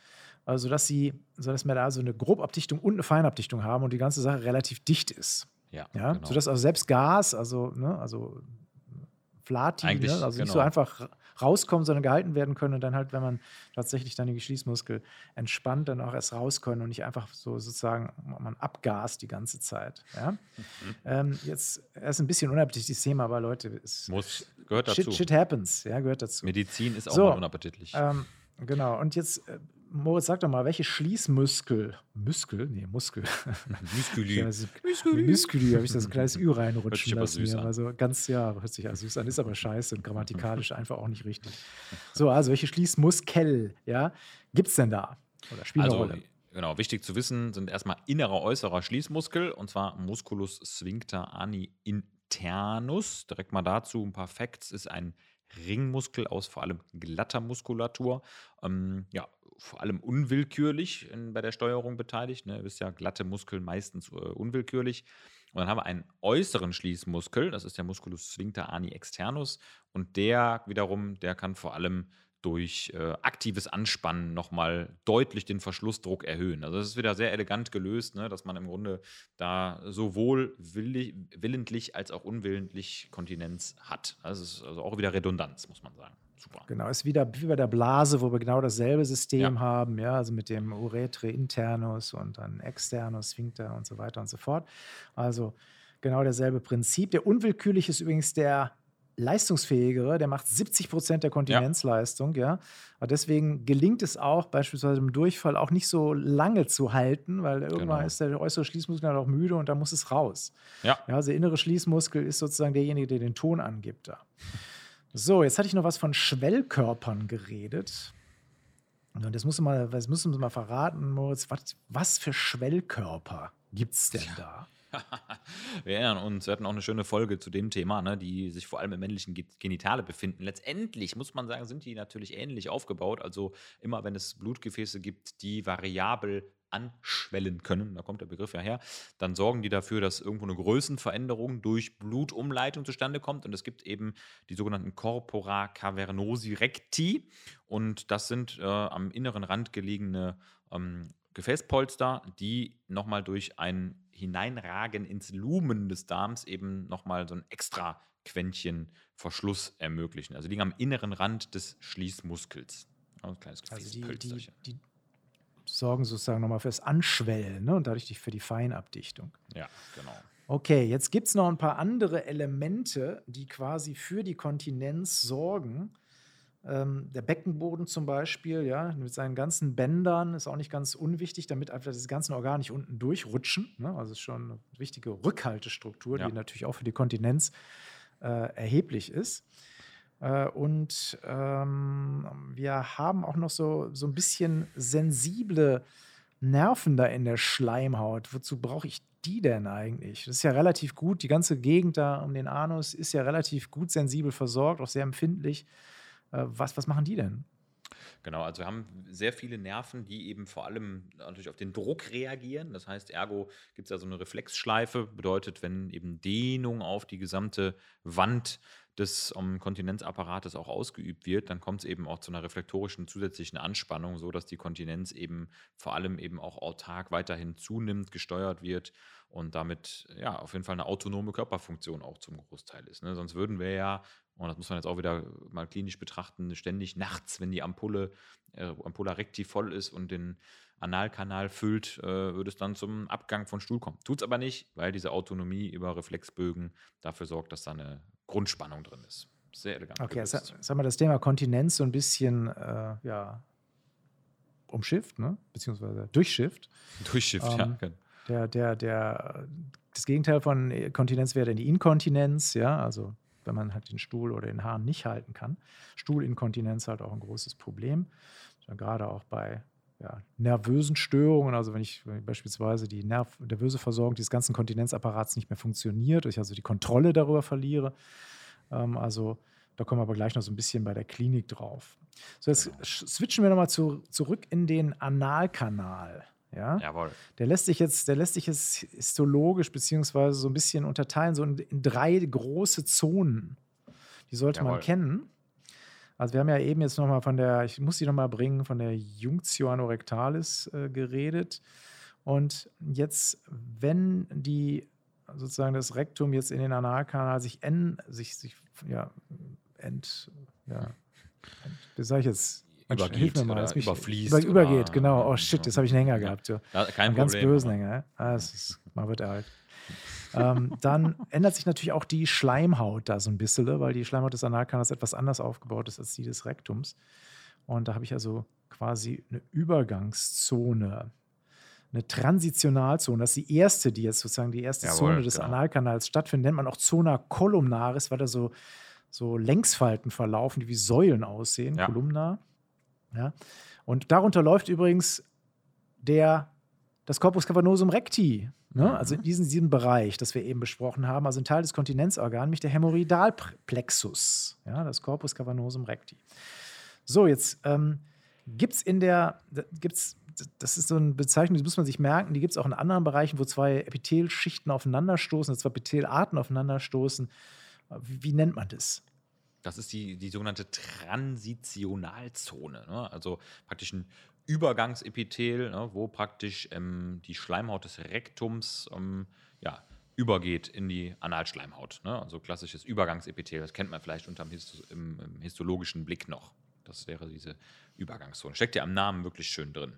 Also, dass sie, sodass wir da so eine Grobabdichtung und eine Feinabdichtung haben und die ganze Sache relativ dicht ist. Ja, ja genau. sodass also selbst Gas, also, ne, also Flati, ne? also genau. nicht so einfach rauskommen, sondern gehalten werden können und dann halt, wenn man tatsächlich dann den Schließmuskel entspannt, dann auch erst raus können und nicht einfach so sozusagen, man abgast die ganze Zeit. Ja? Mhm. Ähm, jetzt ist ein bisschen unappetitliches Thema, aber Leute, es Muss, gehört shit, dazu. Shit happens, ja, gehört dazu. Medizin ist auch so, mal unappetitlich. Ähm, genau, und jetzt äh, Moritz, sag doch mal, welche Schließmuskel, Muskel, nee, Muskel. Musculi. ja, Musculi. Musculi, habe ich das kleines Ü reinrutschen lassen. Mir. Also ganz, ja, hört sich ja süß an, ist aber scheiße und grammatikalisch einfach auch nicht richtig. So, also welche Schließmuskel, ja, gibt es denn da? Oder spielen also, eine Rolle? Genau, wichtig zu wissen sind erstmal innerer, äußerer Schließmuskel und zwar Musculus sphincter ani internus. Direkt mal dazu ein paar Facts. Ist ein Ringmuskel aus vor allem glatter Muskulatur. Ähm, ja, vor allem unwillkürlich in, bei der Steuerung beteiligt. Ne? Ihr wisst ja, glatte Muskeln meistens äh, unwillkürlich. Und dann haben wir einen äußeren Schließmuskel, das ist der Musculus sphincter ani externus. Und der wiederum, der kann vor allem durch äh, aktives Anspannen nochmal deutlich den Verschlussdruck erhöhen. Also das ist wieder sehr elegant gelöst, ne, dass man im Grunde da sowohl willig, willentlich als auch unwillentlich Kontinenz hat. Das ist also auch wieder Redundanz, muss man sagen. Super. Genau, ist wieder wie bei der Blase, wo wir genau dasselbe System ja. haben, ja, also mit dem Uretre internus und dann externus, Sphincter und so weiter und so fort. Also genau dasselbe Prinzip. Der unwillkürlich ist übrigens der leistungsfähigere, der macht 70 Prozent der Kontinenzleistung, ja. ja. deswegen gelingt es auch, beispielsweise im Durchfall auch nicht so lange zu halten, weil irgendwann genau. ist der äußere Schließmuskel dann auch müde und da muss es raus. Ja. ja. Also der innere Schließmuskel ist sozusagen derjenige, der den Ton angibt da. So, jetzt hatte ich noch was von Schwellkörpern geredet. Und das musst du mal, das müssen wir mal verraten, Moritz. Was, was für Schwellkörper gibt es denn da? Wir erinnern uns, wir hatten auch eine schöne Folge zu dem Thema, ne, die sich vor allem im männlichen Genitale befinden. Letztendlich muss man sagen, sind die natürlich ähnlich aufgebaut. Also immer wenn es Blutgefäße gibt, die variabel anschwellen können, da kommt der Begriff ja her, dann sorgen die dafür, dass irgendwo eine Größenveränderung durch Blutumleitung zustande kommt. Und es gibt eben die sogenannten Corpora cavernosi recti. Und das sind äh, am inneren Rand gelegene ähm, Gefäßpolster, die nochmal durch ein Hineinragen ins Lumen des Darms eben nochmal so ein extra Quäntchen Verschluss ermöglichen. Also liegen am inneren Rand des Schließmuskels. Ein kleines also die, die, die, sorgen sozusagen nochmal fürs Anschwellen ne? und dadurch für die Feinabdichtung. Ja, genau. Okay, jetzt gibt es noch ein paar andere Elemente, die quasi für die Kontinenz sorgen. Ähm, der Beckenboden zum Beispiel, ja, mit seinen ganzen Bändern ist auch nicht ganz unwichtig, damit einfach diese ganzen Organe nicht unten durchrutschen. Ne? Also ist schon eine wichtige Rückhaltestruktur, ja. die natürlich auch für die Kontinenz äh, erheblich ist. Äh, und ähm, wir haben auch noch so, so ein bisschen sensible Nerven da in der Schleimhaut. Wozu brauche ich die denn eigentlich? Das ist ja relativ gut. Die ganze Gegend da um den Anus ist ja relativ gut sensibel versorgt, auch sehr empfindlich. Äh, was, was machen die denn? Genau, also wir haben sehr viele Nerven, die eben vor allem natürlich auf den Druck reagieren. Das heißt, ergo gibt es da so eine Reflexschleife, bedeutet, wenn eben Dehnung auf die gesamte Wand des um, Kontinenzapparates auch ausgeübt wird, dann kommt es eben auch zu einer reflektorischen zusätzlichen Anspannung, so dass die Kontinenz eben vor allem eben auch autark weiterhin zunimmt, gesteuert wird und damit ja auf jeden Fall eine autonome Körperfunktion auch zum Großteil ist. Ne? Sonst würden wir ja und das muss man jetzt auch wieder mal klinisch betrachten, ständig nachts, wenn die Ampulle, äh, Ampulla recti voll ist und den Analkanal füllt, äh, würde es dann zum Abgang von Stuhl kommen. Tut es aber nicht, weil diese Autonomie über Reflexbögen dafür sorgt, dass da eine Grundspannung drin ist. Sehr elegant. Okay, jetzt, jetzt haben wir das Thema Kontinenz so ein bisschen äh, ja, umschifft, ne? beziehungsweise durchschifft. Durchschifft, ähm, ja. Genau. Der, der, der, das Gegenteil von Kontinenz wäre dann die Inkontinenz, ja, also wenn man halt den Stuhl oder den Hahn nicht halten kann. Stuhlinkontinenz halt auch ein großes Problem. Ja, gerade auch bei ja, nervösen Störungen, also wenn ich, wenn ich beispielsweise die Nerv nervöse Versorgung dieses ganzen Kontinenzapparats nicht mehr funktioniert, ich also die Kontrolle darüber verliere. Ähm, also da kommen wir aber gleich noch so ein bisschen bei der Klinik drauf. So, jetzt switchen wir nochmal zu, zurück in den Analkanal. Ja? Jawohl. Der lässt sich jetzt, der lässt sich jetzt histologisch beziehungsweise so ein bisschen unterteilen, so in, in drei große Zonen. Die sollte Jawohl. man kennen. Also wir haben ja eben jetzt nochmal von der, ich muss sie nochmal bringen, von der Junctio anorectalis äh, geredet. Und jetzt, wenn die sozusagen das Rektum jetzt in den Analkanal sich, en, sich, sich ja, ent, ja, ent, wie sage ich jetzt, übergeht hilf mir mal, oder mich überfließt. Über, übergeht, oder, genau. Oh shit, jetzt habe ich einen Hänger gehabt. So. Ja, kein einen ganz bösen Hänger. Ah, ist, man wird alt. ähm, dann ändert sich natürlich auch die Schleimhaut da so ein bisschen, ne, weil die Schleimhaut des Analkanals etwas anders aufgebaut ist als die des Rektums. Und da habe ich also quasi eine Übergangszone, eine Transitionalzone. Das ist die erste, die jetzt sozusagen die erste Jawohl, Zone des genau. Analkanals stattfindet. Nennt man auch Zona columnaris, weil da so, so Längsfalten verlaufen, die wie Säulen aussehen, ja. kolumnar. Ja? Und darunter läuft übrigens der, das Corpus cavernosum recti, ne? Mhm. also in diesem, diesem Bereich, das wir eben besprochen haben, also ein Teil des Kontinenzorgans, nämlich der Hämorrhoidalplexus, ja? das Corpus cavernosum recti. So, jetzt ähm, gibt es in der, gibt's das ist so eine Bezeichnung, die muss man sich merken. Die gibt es auch in anderen Bereichen, wo zwei Epithelschichten aufeinanderstoßen, zwei Epithelarten aufeinanderstoßen. Wie, wie nennt man das? Das ist die, die sogenannte Transitionalzone. Ne? Also praktisch ein Übergangsepithel, ne? wo praktisch ähm, die Schleimhaut des Rektums ähm, ja, übergeht in die Analschleimhaut. Ne? Also klassisches Übergangsepithel, das kennt man vielleicht unter dem Histo im, im histologischen Blick noch. Das wäre diese Übergangszone. Steckt ja am Namen wirklich schön drin.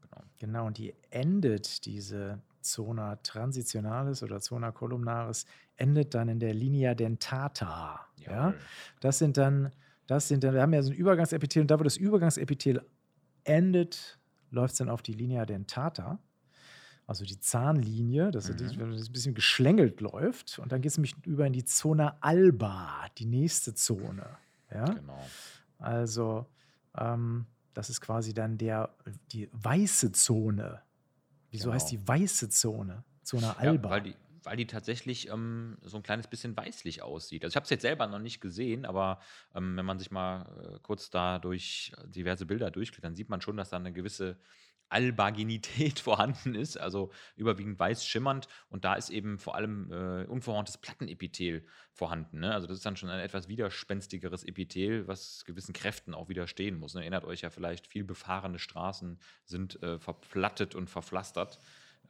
Genau, genau und die endet diese Zona transitionalis oder Zona columnaris, endet dann in der Linea dentata. Ja? Das sind dann, das sind dann, wir haben ja so ein Übergangsepithel und da, wo das Übergangsepithel endet, läuft es dann auf die Linea dentata also die Zahnlinie, dass mhm. das ein bisschen geschlängelt läuft. Und dann geht es nämlich über in die Zona alba, die nächste Zone. Ja? Genau. Also ähm, das ist quasi dann der, die weiße Zone. Wieso genau. heißt die weiße Zone? Zona alba. Ja, weil, die, weil die tatsächlich ähm, so ein kleines bisschen weißlich aussieht. Also ich habe es jetzt selber noch nicht gesehen, aber ähm, wenn man sich mal äh, kurz da durch diverse Bilder durchklickt, dann sieht man schon, dass da eine gewisse Albaginität vorhanden ist, also überwiegend weiß schimmernd. Und da ist eben vor allem äh, unverhorntes Plattenepithel vorhanden. Ne? Also das ist dann schon ein etwas widerspenstigeres Epithel, was gewissen Kräften auch widerstehen muss. Ne? Erinnert euch ja vielleicht, viel befahrene Straßen sind äh, verplattet und verpflastert.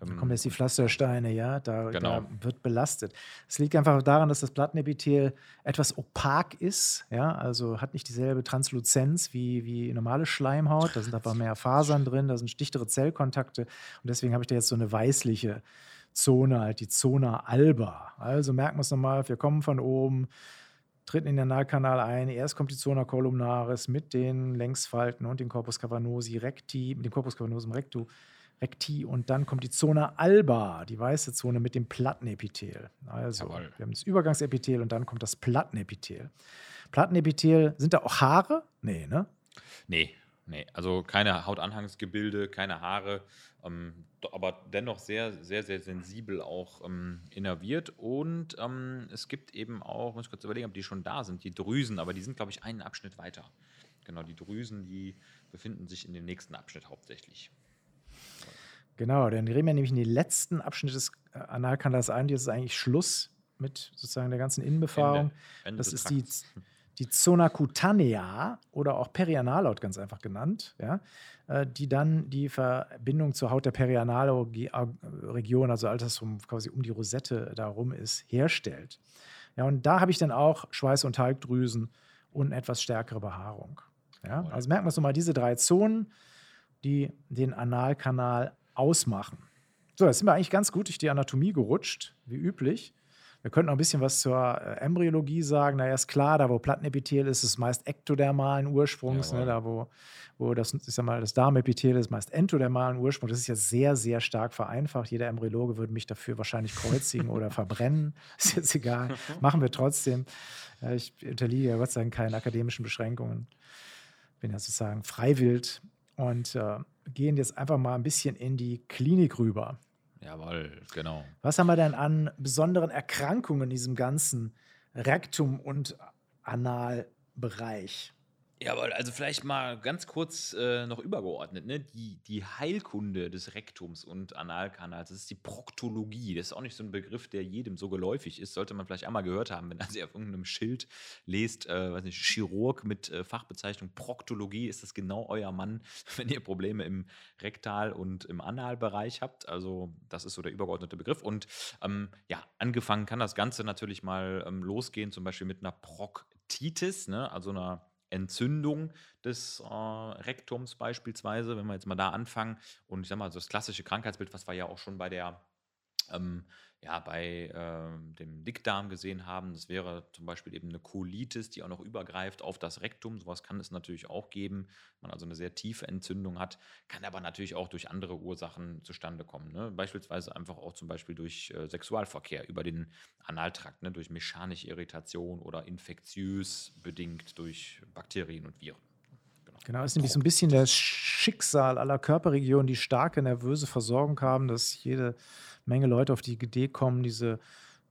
Da kommen jetzt die Pflastersteine, ja, da, genau. da, wird belastet. Es liegt einfach daran, dass das Plattenepithel etwas opak ist, ja, also hat nicht dieselbe Transluzenz wie, wie normale Schleimhaut. Da sind aber mehr Fasern drin, da sind dichtere Zellkontakte und deswegen habe ich da jetzt so eine weißliche Zone, halt die Zona alba. Also merken wir es nochmal, wir kommen von oben, treten in den Analkanal ein. Erst kommt die Zona columnaris mit den Längsfalten und den Corpus cavernosi recti, mit dem Corpus cavernosum rectu Recti und dann kommt die Zone alba, die weiße Zone mit dem Plattenepithel. Also, Jawohl. wir haben das Übergangsepithel und dann kommt das Plattenepithel. Plattenepithel, sind da auch Haare? Nee, ne? Nee, nee. Also keine Hautanhangsgebilde, keine Haare, ähm, aber dennoch sehr, sehr, sehr sensibel auch ähm, innerviert. Und ähm, es gibt eben auch, muss ich kurz überlegen, ob die schon da sind, die Drüsen, aber die sind, glaube ich, einen Abschnitt weiter. Genau, die Drüsen, die befinden sich in dem nächsten Abschnitt hauptsächlich. Genau, dann reden wir nämlich in den letzten Abschnitt des äh, Analkanals ein. Das ist eigentlich Schluss mit sozusagen der ganzen Innenbefahrung. Ende, Ende das ist die, die Zona cutanea oder auch Perianallaut ganz einfach genannt, ja, äh, die dann die Verbindung zur Haut der Perianalregion, also alles, was um, quasi um die Rosette darum ist, herstellt. Ja, und da habe ich dann auch Schweiß- und Talgdrüsen und etwas stärkere Behaarung. Ja, also merken wir es nochmal, diese drei Zonen, die den Analkanal ausmachen. So, jetzt sind wir eigentlich ganz gut durch die Anatomie gerutscht, wie üblich. Wir könnten noch ein bisschen was zur äh, Embryologie sagen. Na, ist klar, da wo Plattenepithel ist, ist meist ektodermalen Ursprungs. Ne, da wo, wo das, ich sag mal, das Darmepithel ist meist entodermalen Ursprungs. Das ist ja sehr, sehr stark vereinfacht. Jeder Embryologe würde mich dafür wahrscheinlich kreuzigen oder verbrennen. Ist jetzt egal. Machen wir trotzdem. Ich unterliege ja Gott sei Dank keinen akademischen Beschränkungen. Bin ja sozusagen freiwillig und äh, gehen jetzt einfach mal ein bisschen in die Klinik rüber. Jawohl, genau. Was haben wir denn an besonderen Erkrankungen in diesem ganzen Rektum- und Analbereich? Jawohl, also vielleicht mal ganz kurz äh, noch übergeordnet. Ne? Die, die Heilkunde des Rektums und Analkanals, das ist die Proktologie. Das ist auch nicht so ein Begriff, der jedem so geläufig ist. Sollte man vielleicht einmal gehört haben, wenn er sie auf irgendeinem Schild lest, äh, weiß nicht, Chirurg mit äh, Fachbezeichnung Proktologie, ist das genau euer Mann, wenn ihr Probleme im Rektal- und im Analbereich habt. Also, das ist so der übergeordnete Begriff. Und ähm, ja, angefangen kann das Ganze natürlich mal ähm, losgehen, zum Beispiel mit einer Proktitis, ne? also einer Entzündung des äh, Rektums beispielsweise, wenn wir jetzt mal da anfangen. Und ich sag mal, so das klassische Krankheitsbild, was wir ja auch schon bei der ähm, ja, bei äh, dem Dickdarm gesehen haben. Das wäre zum Beispiel eben eine Colitis, die auch noch übergreift auf das Rektum. Sowas kann es natürlich auch geben, man also eine sehr tiefe Entzündung hat, kann aber natürlich auch durch andere Ursachen zustande kommen. Ne? Beispielsweise einfach auch zum Beispiel durch äh, Sexualverkehr über den Analtrakt, ne? durch mechanische Irritation oder infektiös bedingt durch Bakterien und Viren. Genau, genau ist nämlich so ein bisschen das Schicksal aller Körperregionen, die starke nervöse Versorgung haben, dass jede Menge Leute auf die Idee kommen, diese,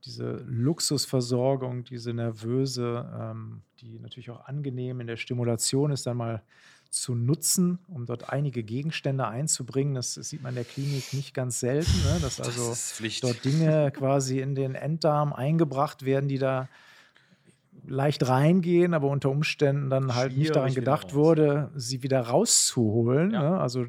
diese Luxusversorgung, diese nervöse, ähm, die natürlich auch angenehm in der Stimulation ist, dann mal zu nutzen, um dort einige Gegenstände einzubringen. Das, das sieht man in der Klinik nicht ganz selten, ne? dass also das dort Dinge quasi in den Enddarm eingebracht werden, die da leicht reingehen, aber unter Umständen dann halt nicht daran gedacht wurde, sie wieder rauszuholen. Ja. Ne? Also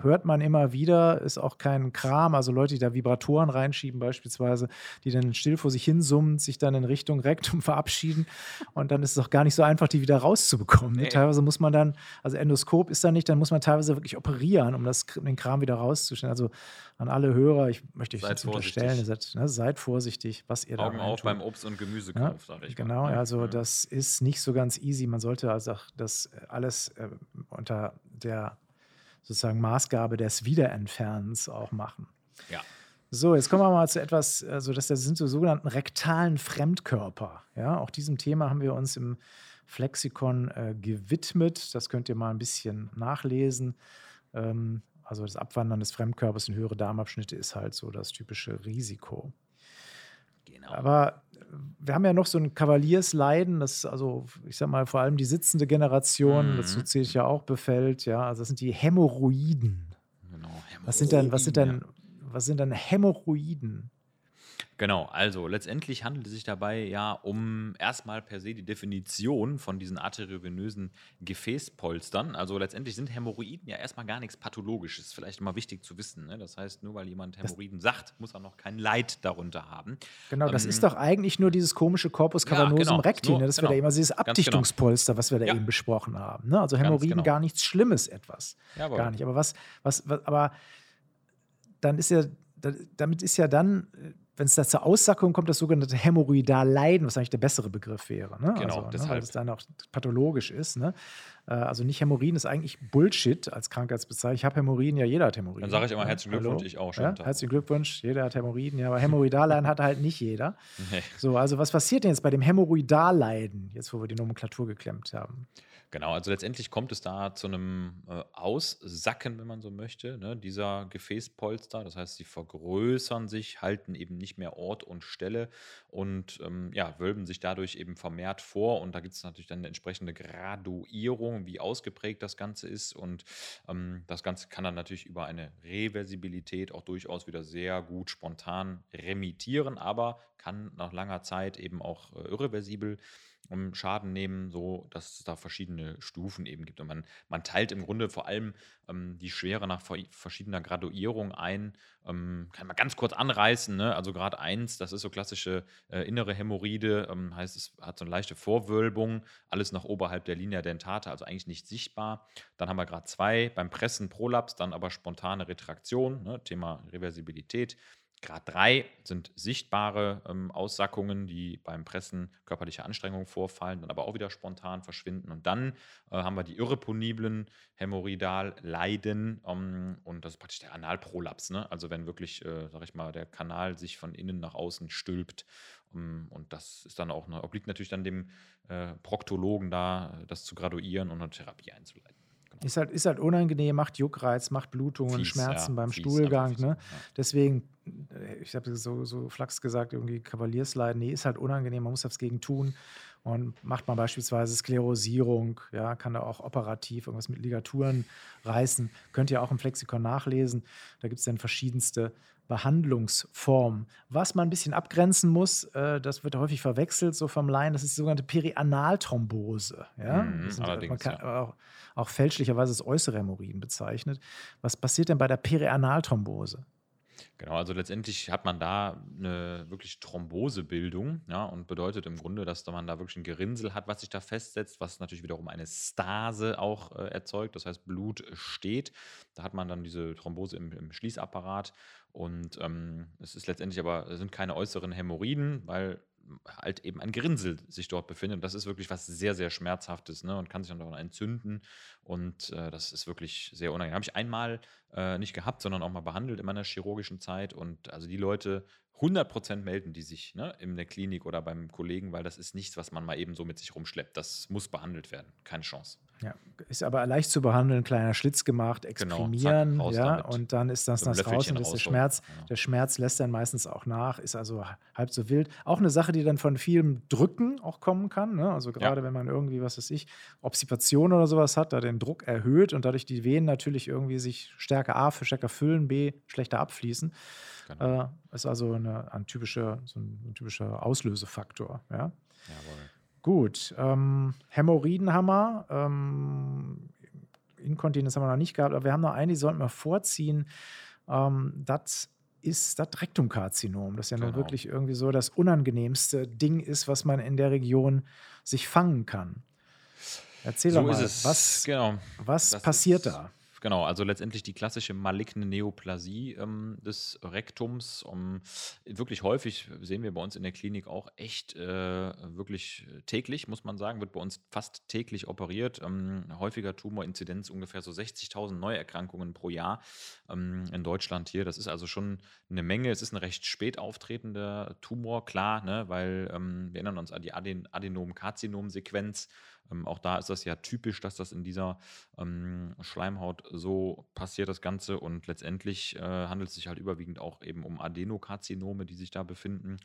hört man immer wieder, ist auch kein Kram. Also Leute, die da Vibratoren reinschieben beispielsweise, die dann still vor sich hinsummen, sich dann in Richtung Rektum verabschieden und dann ist es auch gar nicht so einfach, die wieder rauszubekommen. Ne? Nee. Teilweise muss man dann, also Endoskop ist da nicht, dann muss man teilweise wirklich operieren, um das, den Kram wieder rauszustellen. Also an alle Hörer, ich möchte euch seid jetzt unterstellen, seid, ne, seid, vorsichtig, was ihr Augen da auf beim Obst- und Gemüsekauf, ja, ich Genau, mal. also ja. das ist nicht so ganz easy. Man sollte also das alles äh, unter der sozusagen Maßgabe des Wiederentfernens auch machen. Ja. So, jetzt kommen wir mal zu etwas, also das sind so sogenannten rektalen Fremdkörper. Ja, auch diesem Thema haben wir uns im Flexikon äh, gewidmet. Das könnt ihr mal ein bisschen nachlesen. Ähm, also das Abwandern des Fremdkörpers in höhere Darmabschnitte ist halt so das typische Risiko. Genau. Aber wir haben ja noch so ein Kavaliersleiden, das also, ich sag mal, vor allem die sitzende Generation, mhm. dazu zähle ich ja auch, befällt, ja, also das sind die Hämorrhoiden. Genau, Hämorrhoiden. Was sind dann, was sind dann, was sind dann Hämorrhoiden? Genau, also letztendlich handelt es sich dabei ja um erstmal per se die Definition von diesen arteriovenösen Gefäßpolstern. Also letztendlich sind Hämorrhoiden ja erstmal gar nichts Pathologisches. Vielleicht mal wichtig zu wissen. Ne? Das heißt, nur weil jemand Hämorrhoiden das sagt, muss er noch kein Leid darunter haben. Genau, ähm, das ist doch eigentlich nur dieses komische Corpus cavernosum ja, genau, recti. Ne? Das genau, wäre ja immer dieses genau. Abdichtungspolster, was wir da ja. eben besprochen haben. Ne? Also Hämorrhoiden genau. gar nichts Schlimmes etwas. Jawohl. Gar nicht. Aber was, was, was, aber dann ist ja, damit ist ja dann äh, wenn es da zur Aussackung kommt, das sogenannte Hämorrhoidalleiden, was eigentlich der bessere Begriff wäre. Ne? Genau, also, ne? weil es dann auch pathologisch ist. Ne? Äh, also nicht Hämorrhoiden ist eigentlich Bullshit als Krankheitsbezeichnung. Ich habe Hämorrhoiden, ja, jeder hat Hämorrhoiden. Dann sage ich immer herzlichen Glückwunsch, ich auch schon. Ja? Herzlichen Glückwunsch, jeder hat Hämorrhoiden, ja, aber Hämorrhoidalleiden hat halt nicht jeder. Nee. So, also was passiert denn jetzt bei dem Hämorrhoidalleiden, jetzt wo wir die Nomenklatur geklemmt haben? Genau, also letztendlich kommt es da zu einem äh, Aussacken, wenn man so möchte, ne, dieser Gefäßpolster. Das heißt, sie vergrößern sich, halten eben nicht mehr Ort und Stelle und ähm, ja, wölben sich dadurch eben vermehrt vor. Und da gibt es natürlich dann eine entsprechende Graduierung, wie ausgeprägt das Ganze ist. Und ähm, das Ganze kann dann natürlich über eine Reversibilität auch durchaus wieder sehr gut spontan remittieren, aber kann nach langer Zeit eben auch äh, irreversibel Schaden nehmen, so dass es da verschiedene Stufen eben gibt. Und man, man teilt im Grunde vor allem ähm, die Schwere nach verschiedener Graduierung ein. Ähm, kann man ganz kurz anreißen. Ne? Also Grad 1, das ist so klassische äh, innere Hämorrhoide, ähm, heißt es hat so eine leichte Vorwölbung, alles noch oberhalb der Linea dentata, also eigentlich nicht sichtbar. Dann haben wir Grad 2 beim Pressen Prolaps, dann aber spontane Retraktion, ne? Thema Reversibilität. Grad 3 sind sichtbare ähm, Aussackungen, die beim Pressen körperlicher Anstrengung vorfallen, dann aber auch wieder spontan verschwinden. Und dann äh, haben wir die irreponiblen Hämorrhoidalleiden ähm, und das ist praktisch der Analprolaps. Ne? Also wenn wirklich, äh, sag ich mal, der Kanal sich von innen nach außen stülpt. Um, ähm, und das ist dann auch, obliegt natürlich dann dem äh, Proktologen da, das zu graduieren und eine Therapie einzuleiten. Ist halt, ist halt unangenehm, macht Juckreiz, macht Blutungen, fies, Schmerzen ja, beim fies, Stuhlgang. Fies, ne? Ja. Deswegen, äh, ich habe so, so flachs gesagt, irgendwie Kavaliersleiden, nee, ist halt unangenehm, man muss was gegen tun. Und macht man beispielsweise Sklerosierung, ja, kann da auch operativ irgendwas mit Ligaturen reißen. Könnt ihr auch im Flexikon nachlesen. Da gibt es dann verschiedenste Behandlungsformen. Was man ein bisschen abgrenzen muss, äh, das wird häufig verwechselt, so vom Laien, das ist die sogenannte Perianalthrombose. Ja? Mhm, sind, man kann ja. auch, auch fälschlicherweise als äußere Hämorrhoiden bezeichnet. Was passiert denn bei der Perianalthrombose? Genau, also letztendlich hat man da eine wirklich Thrombosebildung, ja, und bedeutet im Grunde, dass man da wirklich ein Gerinnsel hat, was sich da festsetzt, was natürlich wiederum eine Stase auch äh, erzeugt, das heißt Blut steht. Da hat man dann diese Thrombose im, im Schließapparat und ähm, es ist letztendlich aber, sind keine äußeren Hämorrhoiden, weil halt eben ein Gerinnsel sich dort befindet. Und das ist wirklich was sehr, sehr Schmerzhaftes ne? und kann sich dann auch entzünden. Und äh, das ist wirklich sehr unangenehm. Habe ich einmal äh, nicht gehabt, sondern auch mal behandelt in meiner chirurgischen Zeit. Und also die Leute 100% melden die sich ne, in der Klinik oder beim Kollegen, weil das ist nichts, was man mal eben so mit sich rumschleppt. Das muss behandelt werden. Keine Chance. Ja, ist aber leicht zu behandeln, kleiner Schlitz gemacht, exprimieren, Genau, zack, ja, damit. und dann ist das So das raus und ist der Schmerz, ja. der Schmerz lässt dann meistens auch nach, ist also halb so wild. Auch eine Sache, die dann von vielem Drücken auch kommen kann, ne? also gerade wenn man irgendwie, was weiß ich, Obstipation oder sowas hat, da den Druck erhöht und dadurch die Venen natürlich irgendwie sich stärker A, für stärker füllen, B, schlechter abfließen. Genau. Äh, ist also eine, ein, typischer, so ein, ein typischer Auslösefaktor, ja. Jawohl. Gut, ähm, Hämorrhoiden haben wir. Ähm, Inkontinenz haben wir noch nicht gehabt, aber wir haben noch eine, die sollten wir vorziehen. Ähm, das ist das Rektumkarzinom. Das ja nun Genau. wirklich irgendwie so das unangenehmste Ding ist, was man in der Region sich fangen kann. Erzähl doch So mal, ist es. was, genau. was Das passiert ist- da? Genau, also letztendlich die klassische maligne Neoplasie ähm, des Rektums. Um, wirklich häufig sehen wir bei uns in der Klinik auch echt äh, wirklich täglich, muss man sagen, wird bei uns fast täglich operiert. Ähm, häufiger Tumorinzidenz ungefähr so 60.000 Neuerkrankungen pro Jahr ähm, in Deutschland hier. Das ist also schon eine Menge. Es ist ein recht spät auftretender Tumor, klar, ne, weil ähm, wir erinnern uns an die Aden Adenom-Karzinom-Sequenz. Ähm, auch da ist das ja typisch, dass das in dieser ähm, Schleimhaut so passiert, das Ganze. Und letztendlich äh, handelt es sich halt überwiegend auch eben um Adenokarzinome, die sich da befinden.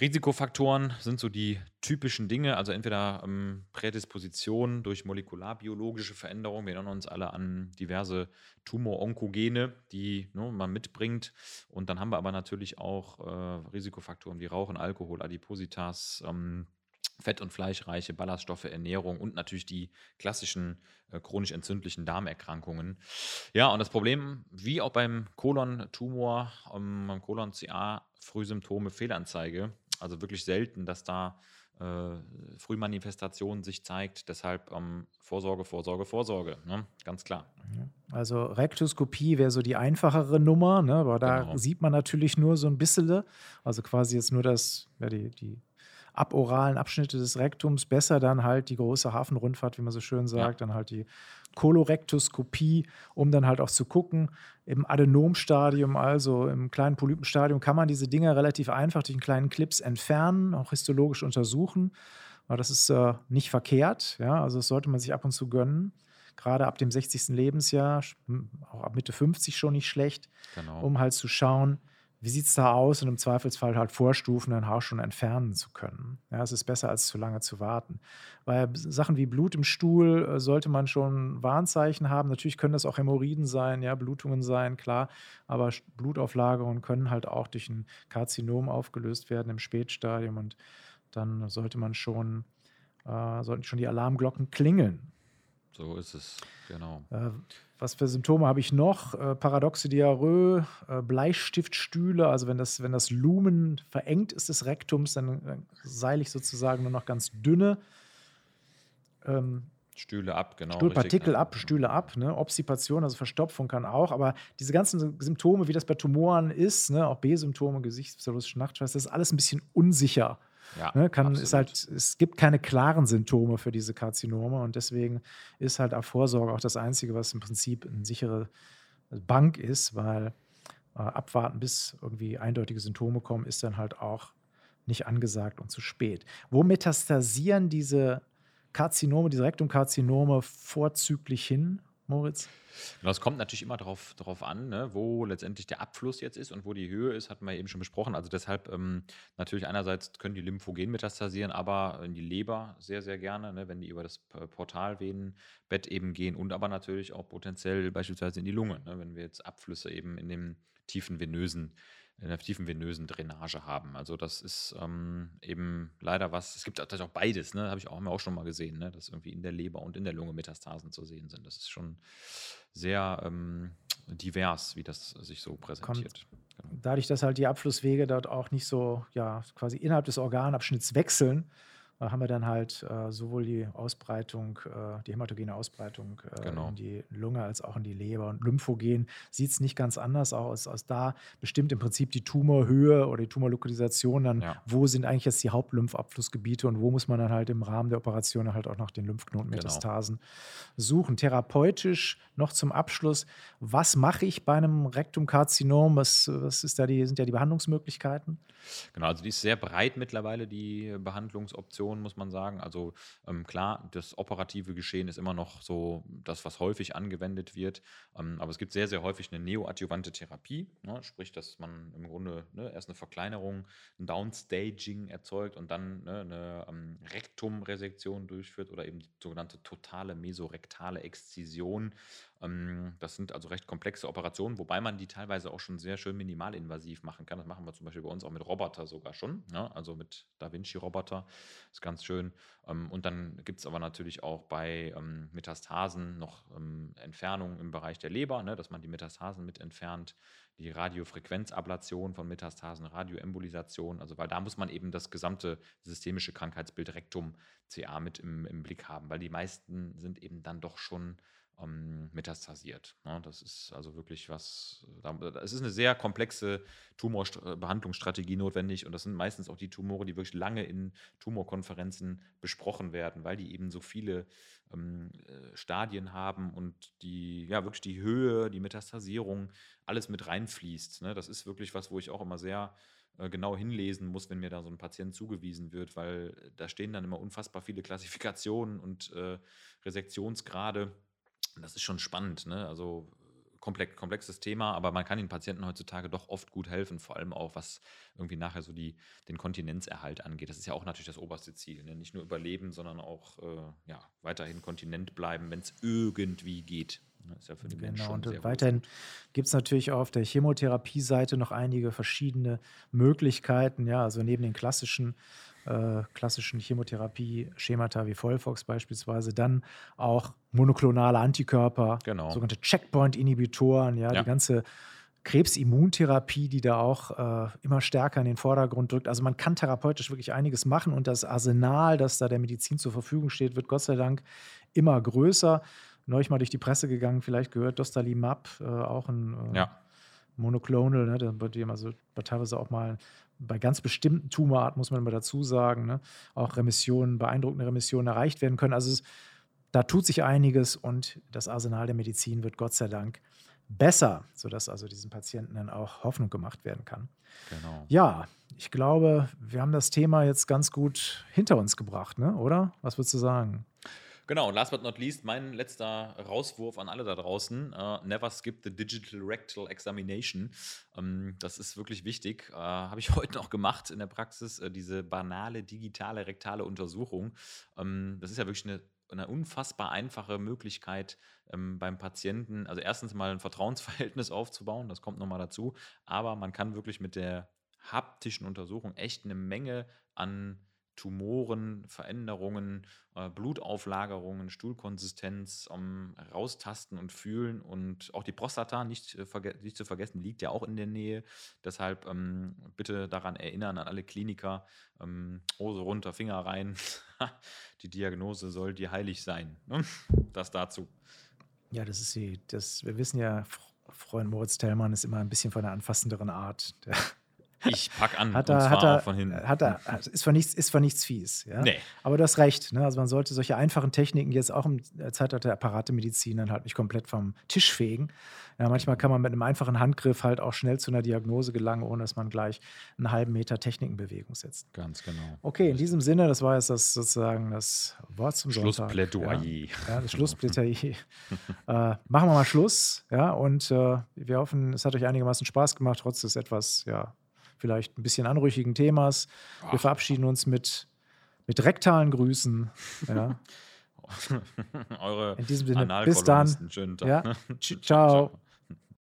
Risikofaktoren sind so die typischen Dinge, also entweder ähm, Prädisposition durch molekularbiologische Veränderungen. Wir erinnern uns alle an diverse Tumoronkogene, die ne, man mitbringt. Und dann haben wir aber natürlich auch äh, Risikofaktoren wie Rauchen, Alkohol, Adipositas, ähm, fett- und fleischreiche Ballaststoffe, Ernährung und natürlich die klassischen äh, chronisch entzündlichen Darmerkrankungen. Ja, und das Problem, wie auch beim Kolontumor, ähm, beim Kolon-CA, Frühsymptome, Fehlanzeige. Also wirklich selten, dass da äh, Frühmanifestation sich zeigt. Deshalb ähm, Vorsorge, Vorsorge, Vorsorge. Ne? Ganz klar. Also Rektoskopie wäre so die einfachere Nummer, ne? aber da Genau. sieht man natürlich nur so ein bisschen, also quasi jetzt nur das, ja, die, die aboralen Abschnitte des Rektums, besser dann halt die große Hafenrundfahrt, wie man so schön sagt, dann halt die Kolorektoskopie, um dann halt auch zu gucken, im Adenomstadium, also im kleinen Polypenstadium, kann man diese Dinger relativ einfach durch einen kleinen Clips entfernen, auch histologisch untersuchen. Aber das ist äh, nicht verkehrt, ja, also das sollte man sich ab und zu gönnen. Gerade ab dem 60. Lebensjahr, sch- auch ab Mitte 50 schon nicht schlecht, Genau. um halt zu schauen, wie sieht es da aus und im Zweifelsfall halt vorstufen, dann auch schon entfernen zu können. Ja, es ist besser, als zu lange zu warten. Weil Sachen wie Blut im Stuhl äh, sollte man schon Warnzeichen haben. Natürlich können das auch Hämorrhoiden sein, ja, Blutungen sein, klar. Aber Blutauflagerungen können halt auch durch ein Karzinom aufgelöst werden im Spätstadium und dann sollte man schon, äh, sollten schon die Alarmglocken klingeln. So ist es. Genau. Äh, was für Symptome habe ich noch? Äh, paradoxe Diarrhoe, äh, Bleistiftstühle, also wenn das, wenn das Lumen verengt ist des Rektums, dann, dann seile ich sozusagen nur noch ganz dünne. Ähm, Stühle ab, genau. Stuhlpartikel richtig. ab, Stühle ab, ne? Obstipation, also Verstopfung kann auch, aber diese ganzen Symptome, wie das bei Tumoren ist, ne? auch B-Symptome, Gesichtsverlust, Schnachtschweiß, das ist alles ein bisschen unsicher. Ja, Ne, kann, ist halt, es gibt keine klaren Symptome für diese Karzinome und deswegen ist halt auch Vorsorge auch das Einzige, was im Prinzip eine sichere Bank ist, weil äh, abwarten, bis irgendwie eindeutige Symptome kommen, ist dann halt auch nicht angesagt und zu spät. Wo metastasieren diese Karzinome, diese Rektumkarzinome vorzüglich hin, Moritz? Genau, es kommt natürlich immer darauf, darauf an, ne, wo letztendlich der Abfluss jetzt ist und wo die Höhe ist, hatten wir eben schon besprochen. Also deshalb ähm, natürlich einerseits können die Lymphogen metastasieren, aber in die Leber sehr, sehr gerne, ne, wenn die über das Portalvenenbett eben gehen und aber natürlich auch potenziell beispielsweise in die Lunge, ne, wenn wir jetzt Abflüsse eben in dem tiefen venösen in der tiefen venösen Drainage haben. Also das ist ähm, eben leider was, es gibt tatsächlich auch beides, ne? habe ich auch, haben wir auch schon mal gesehen, ne? dass irgendwie in der Leber und in der Lunge Metastasen zu sehen sind. Das ist schon sehr ähm, divers, wie das sich so präsentiert. Genau. dadurch, dass halt die Abflusswege dort auch nicht so, ja, quasi innerhalb des Organabschnitts wechseln, haben wir dann halt äh, sowohl die Ausbreitung, äh, die hämatogene Ausbreitung äh, Genau. in die Lunge als auch in die Leber. Und Lymphogen sieht es nicht ganz anders aus. Aus da bestimmt im Prinzip die Tumorhöhe oder die Tumorlokalisation dann, Ja. wo sind eigentlich jetzt die Hauptlymphabflussgebiete und wo muss man dann halt im Rahmen der Operation halt auch nach den Lymphknotenmetastasen suchen. Therapeutisch noch zum Abschluss, was mache ich bei einem Rektumkarzinom? Was, was ist da die, sind ja die Behandlungsmöglichkeiten? Genau, also die ist sehr breit mittlerweile, die Behandlungsoption, muss man sagen. Also ähm, klar, das operative Geschehen ist immer noch so das, was häufig angewendet wird. Ähm, aber es gibt sehr, sehr häufig eine neoadjuvante Therapie, ne? sprich, dass man im Grunde ne, erst eine Verkleinerung, ein Downstaging erzeugt und dann ne, eine ähm, Rektumresektion durchführt oder eben die sogenannte totale mesorektale Exzision. Ähm, das sind also recht komplexe Operationen, wobei man die teilweise auch schon sehr schön minimalinvasiv machen kann. Das machen wir zum Beispiel bei uns auch mit Roboter sogar schon, ne? also mit Da Vinci-Roboter. Ist ganz schön. Ähm, und dann gibt es aber natürlich auch bei ähm, Metastasen noch Entfernungen im Bereich der Leber, ne? dass man die Metastasen mit entfernt. Die Radiofrequenzablation von Metastasen, Radioembolisation, also weil da muss man eben das gesamte systemische Krankheitsbild Rektum CA mit im, im Blick haben, weil die meisten sind eben dann doch schon ähm, metastasiert. Ne? Das ist also wirklich was, es ist eine sehr komplexe Tumorbehandlungsstrategie notwendig und das sind meistens auch die Tumore, die wirklich lange in Tumorkonferenzen besprochen werden, weil die eben so viele ähm, äh, Stadien haben und die, ja, wirklich die Höhe, die Metastasierung, alles mit reinfließt. Ne? Das ist wirklich was, wo ich auch immer sehr äh, genau hinlesen muss, wenn mir da so ein Patient zugewiesen wird, weil da stehen dann immer unfassbar viele Klassifikationen und äh, Resektionsgrade. Das ist schon spannend, ne? Also komplex, komplexes Thema, aber man kann den Patienten heutzutage doch oft gut helfen, vor allem auch was irgendwie nachher so die, den Kontinenzerhalt angeht. Das ist ja auch natürlich das oberste Ziel. Ne? Nicht nur überleben, sondern auch äh, ja, weiterhin kontinent bleiben, wenn es irgendwie geht. Das ist ja für Menschen Genau, schon und sehr weiterhin gibt es natürlich auch auf der Chemotherapie-Seite noch einige verschiedene Möglichkeiten. Ja, also neben den klassischen, äh, klassischen Chemotherapie-Schemata wie Vollfox beispielsweise, dann auch monoklonale Antikörper, Genau. sogenannte Checkpoint-Inhibitoren, ja, Ja. die ganze Krebsimmuntherapie, die da auch äh, immer stärker in den Vordergrund drückt. Also man kann therapeutisch wirklich einiges machen und das Arsenal, das da der Medizin zur Verfügung steht, wird Gott sei Dank immer größer. Neulich mal durch die Presse gegangen, vielleicht gehört Dostalimab, äh, auch ein äh, Ja. Monoclonal, ne, der- bei dem also teilweise auch mal bei ganz bestimmten Tumorarten, muss man immer dazu sagen, ne, auch Remissionen, beeindruckende Remissionen erreicht werden können. Also es, da tut sich einiges und das Arsenal der Medizin wird Gott sei Dank besser, sodass also diesen Patienten dann auch Hoffnung gemacht werden kann. Genau. Ja, ich glaube, wir haben das Thema jetzt ganz gut hinter uns gebracht, ne? oder? Was würdest du sagen? Genau, und last but not least, mein letzter Rauswurf an alle da draußen. Äh, never skip the digital rectal examination. Ähm, das ist wirklich wichtig. Äh, Habe ich heute noch gemacht in der Praxis, äh, diese banale digitale rektale Untersuchung. Ähm, das ist ja wirklich eine, eine unfassbar einfache Möglichkeit ähm, beim Patienten, also erstens mal ein Vertrauensverhältnis aufzubauen, das kommt nochmal dazu, aber man kann wirklich mit der haptischen Untersuchung echt eine Menge an Tumoren, Veränderungen, äh, Blutauflagerungen, Stuhlkonsistenz ähm, raustasten und fühlen. Und auch die Prostata, nicht, äh, nicht zu vergessen, liegt ja auch in der Nähe. Deshalb ähm, bitte daran erinnern, an alle Kliniker, ähm, Hose runter, Finger rein. die Diagnose soll dir heilig sein. Ne? Das dazu. Ja, das ist die, das, wir wissen ja, Freund Moritz Tellmann ist immer ein bisschen von der anfassenderen Art. Der Ich pack an hat und er, hat er, auch von hinten. hat er, ist von nichts, ist von nichts fies. Ja? Nee. Aber du hast recht. Ne? Also man sollte solche einfachen Techniken jetzt auch im Zeitalter der Apparatemedizin dann halt nicht komplett vom Tisch fegen. Ja, manchmal kann man mit einem einfachen Handgriff halt auch schnell zu einer Diagnose gelangen, ohne dass man gleich einen halben Meter Technik in Bewegung setzt. Ganz genau. Okay, in diesem Sinne, das war jetzt das sozusagen das Wort zum. Schlussplädoyer. Ja, ja das Schlussplädoyer. äh, machen wir mal Schluss. Ja, und äh, wir hoffen, es hat euch einigermaßen Spaß gemacht, trotz des etwas, ja, vielleicht ein bisschen anrüchigen Themas. Wir Ach. verabschieden uns mit, mit rektalen Grüßen. Ja. Eure In diesem Sinne, bis dann. Schönen Tag. Ja. Tsch- Ciao.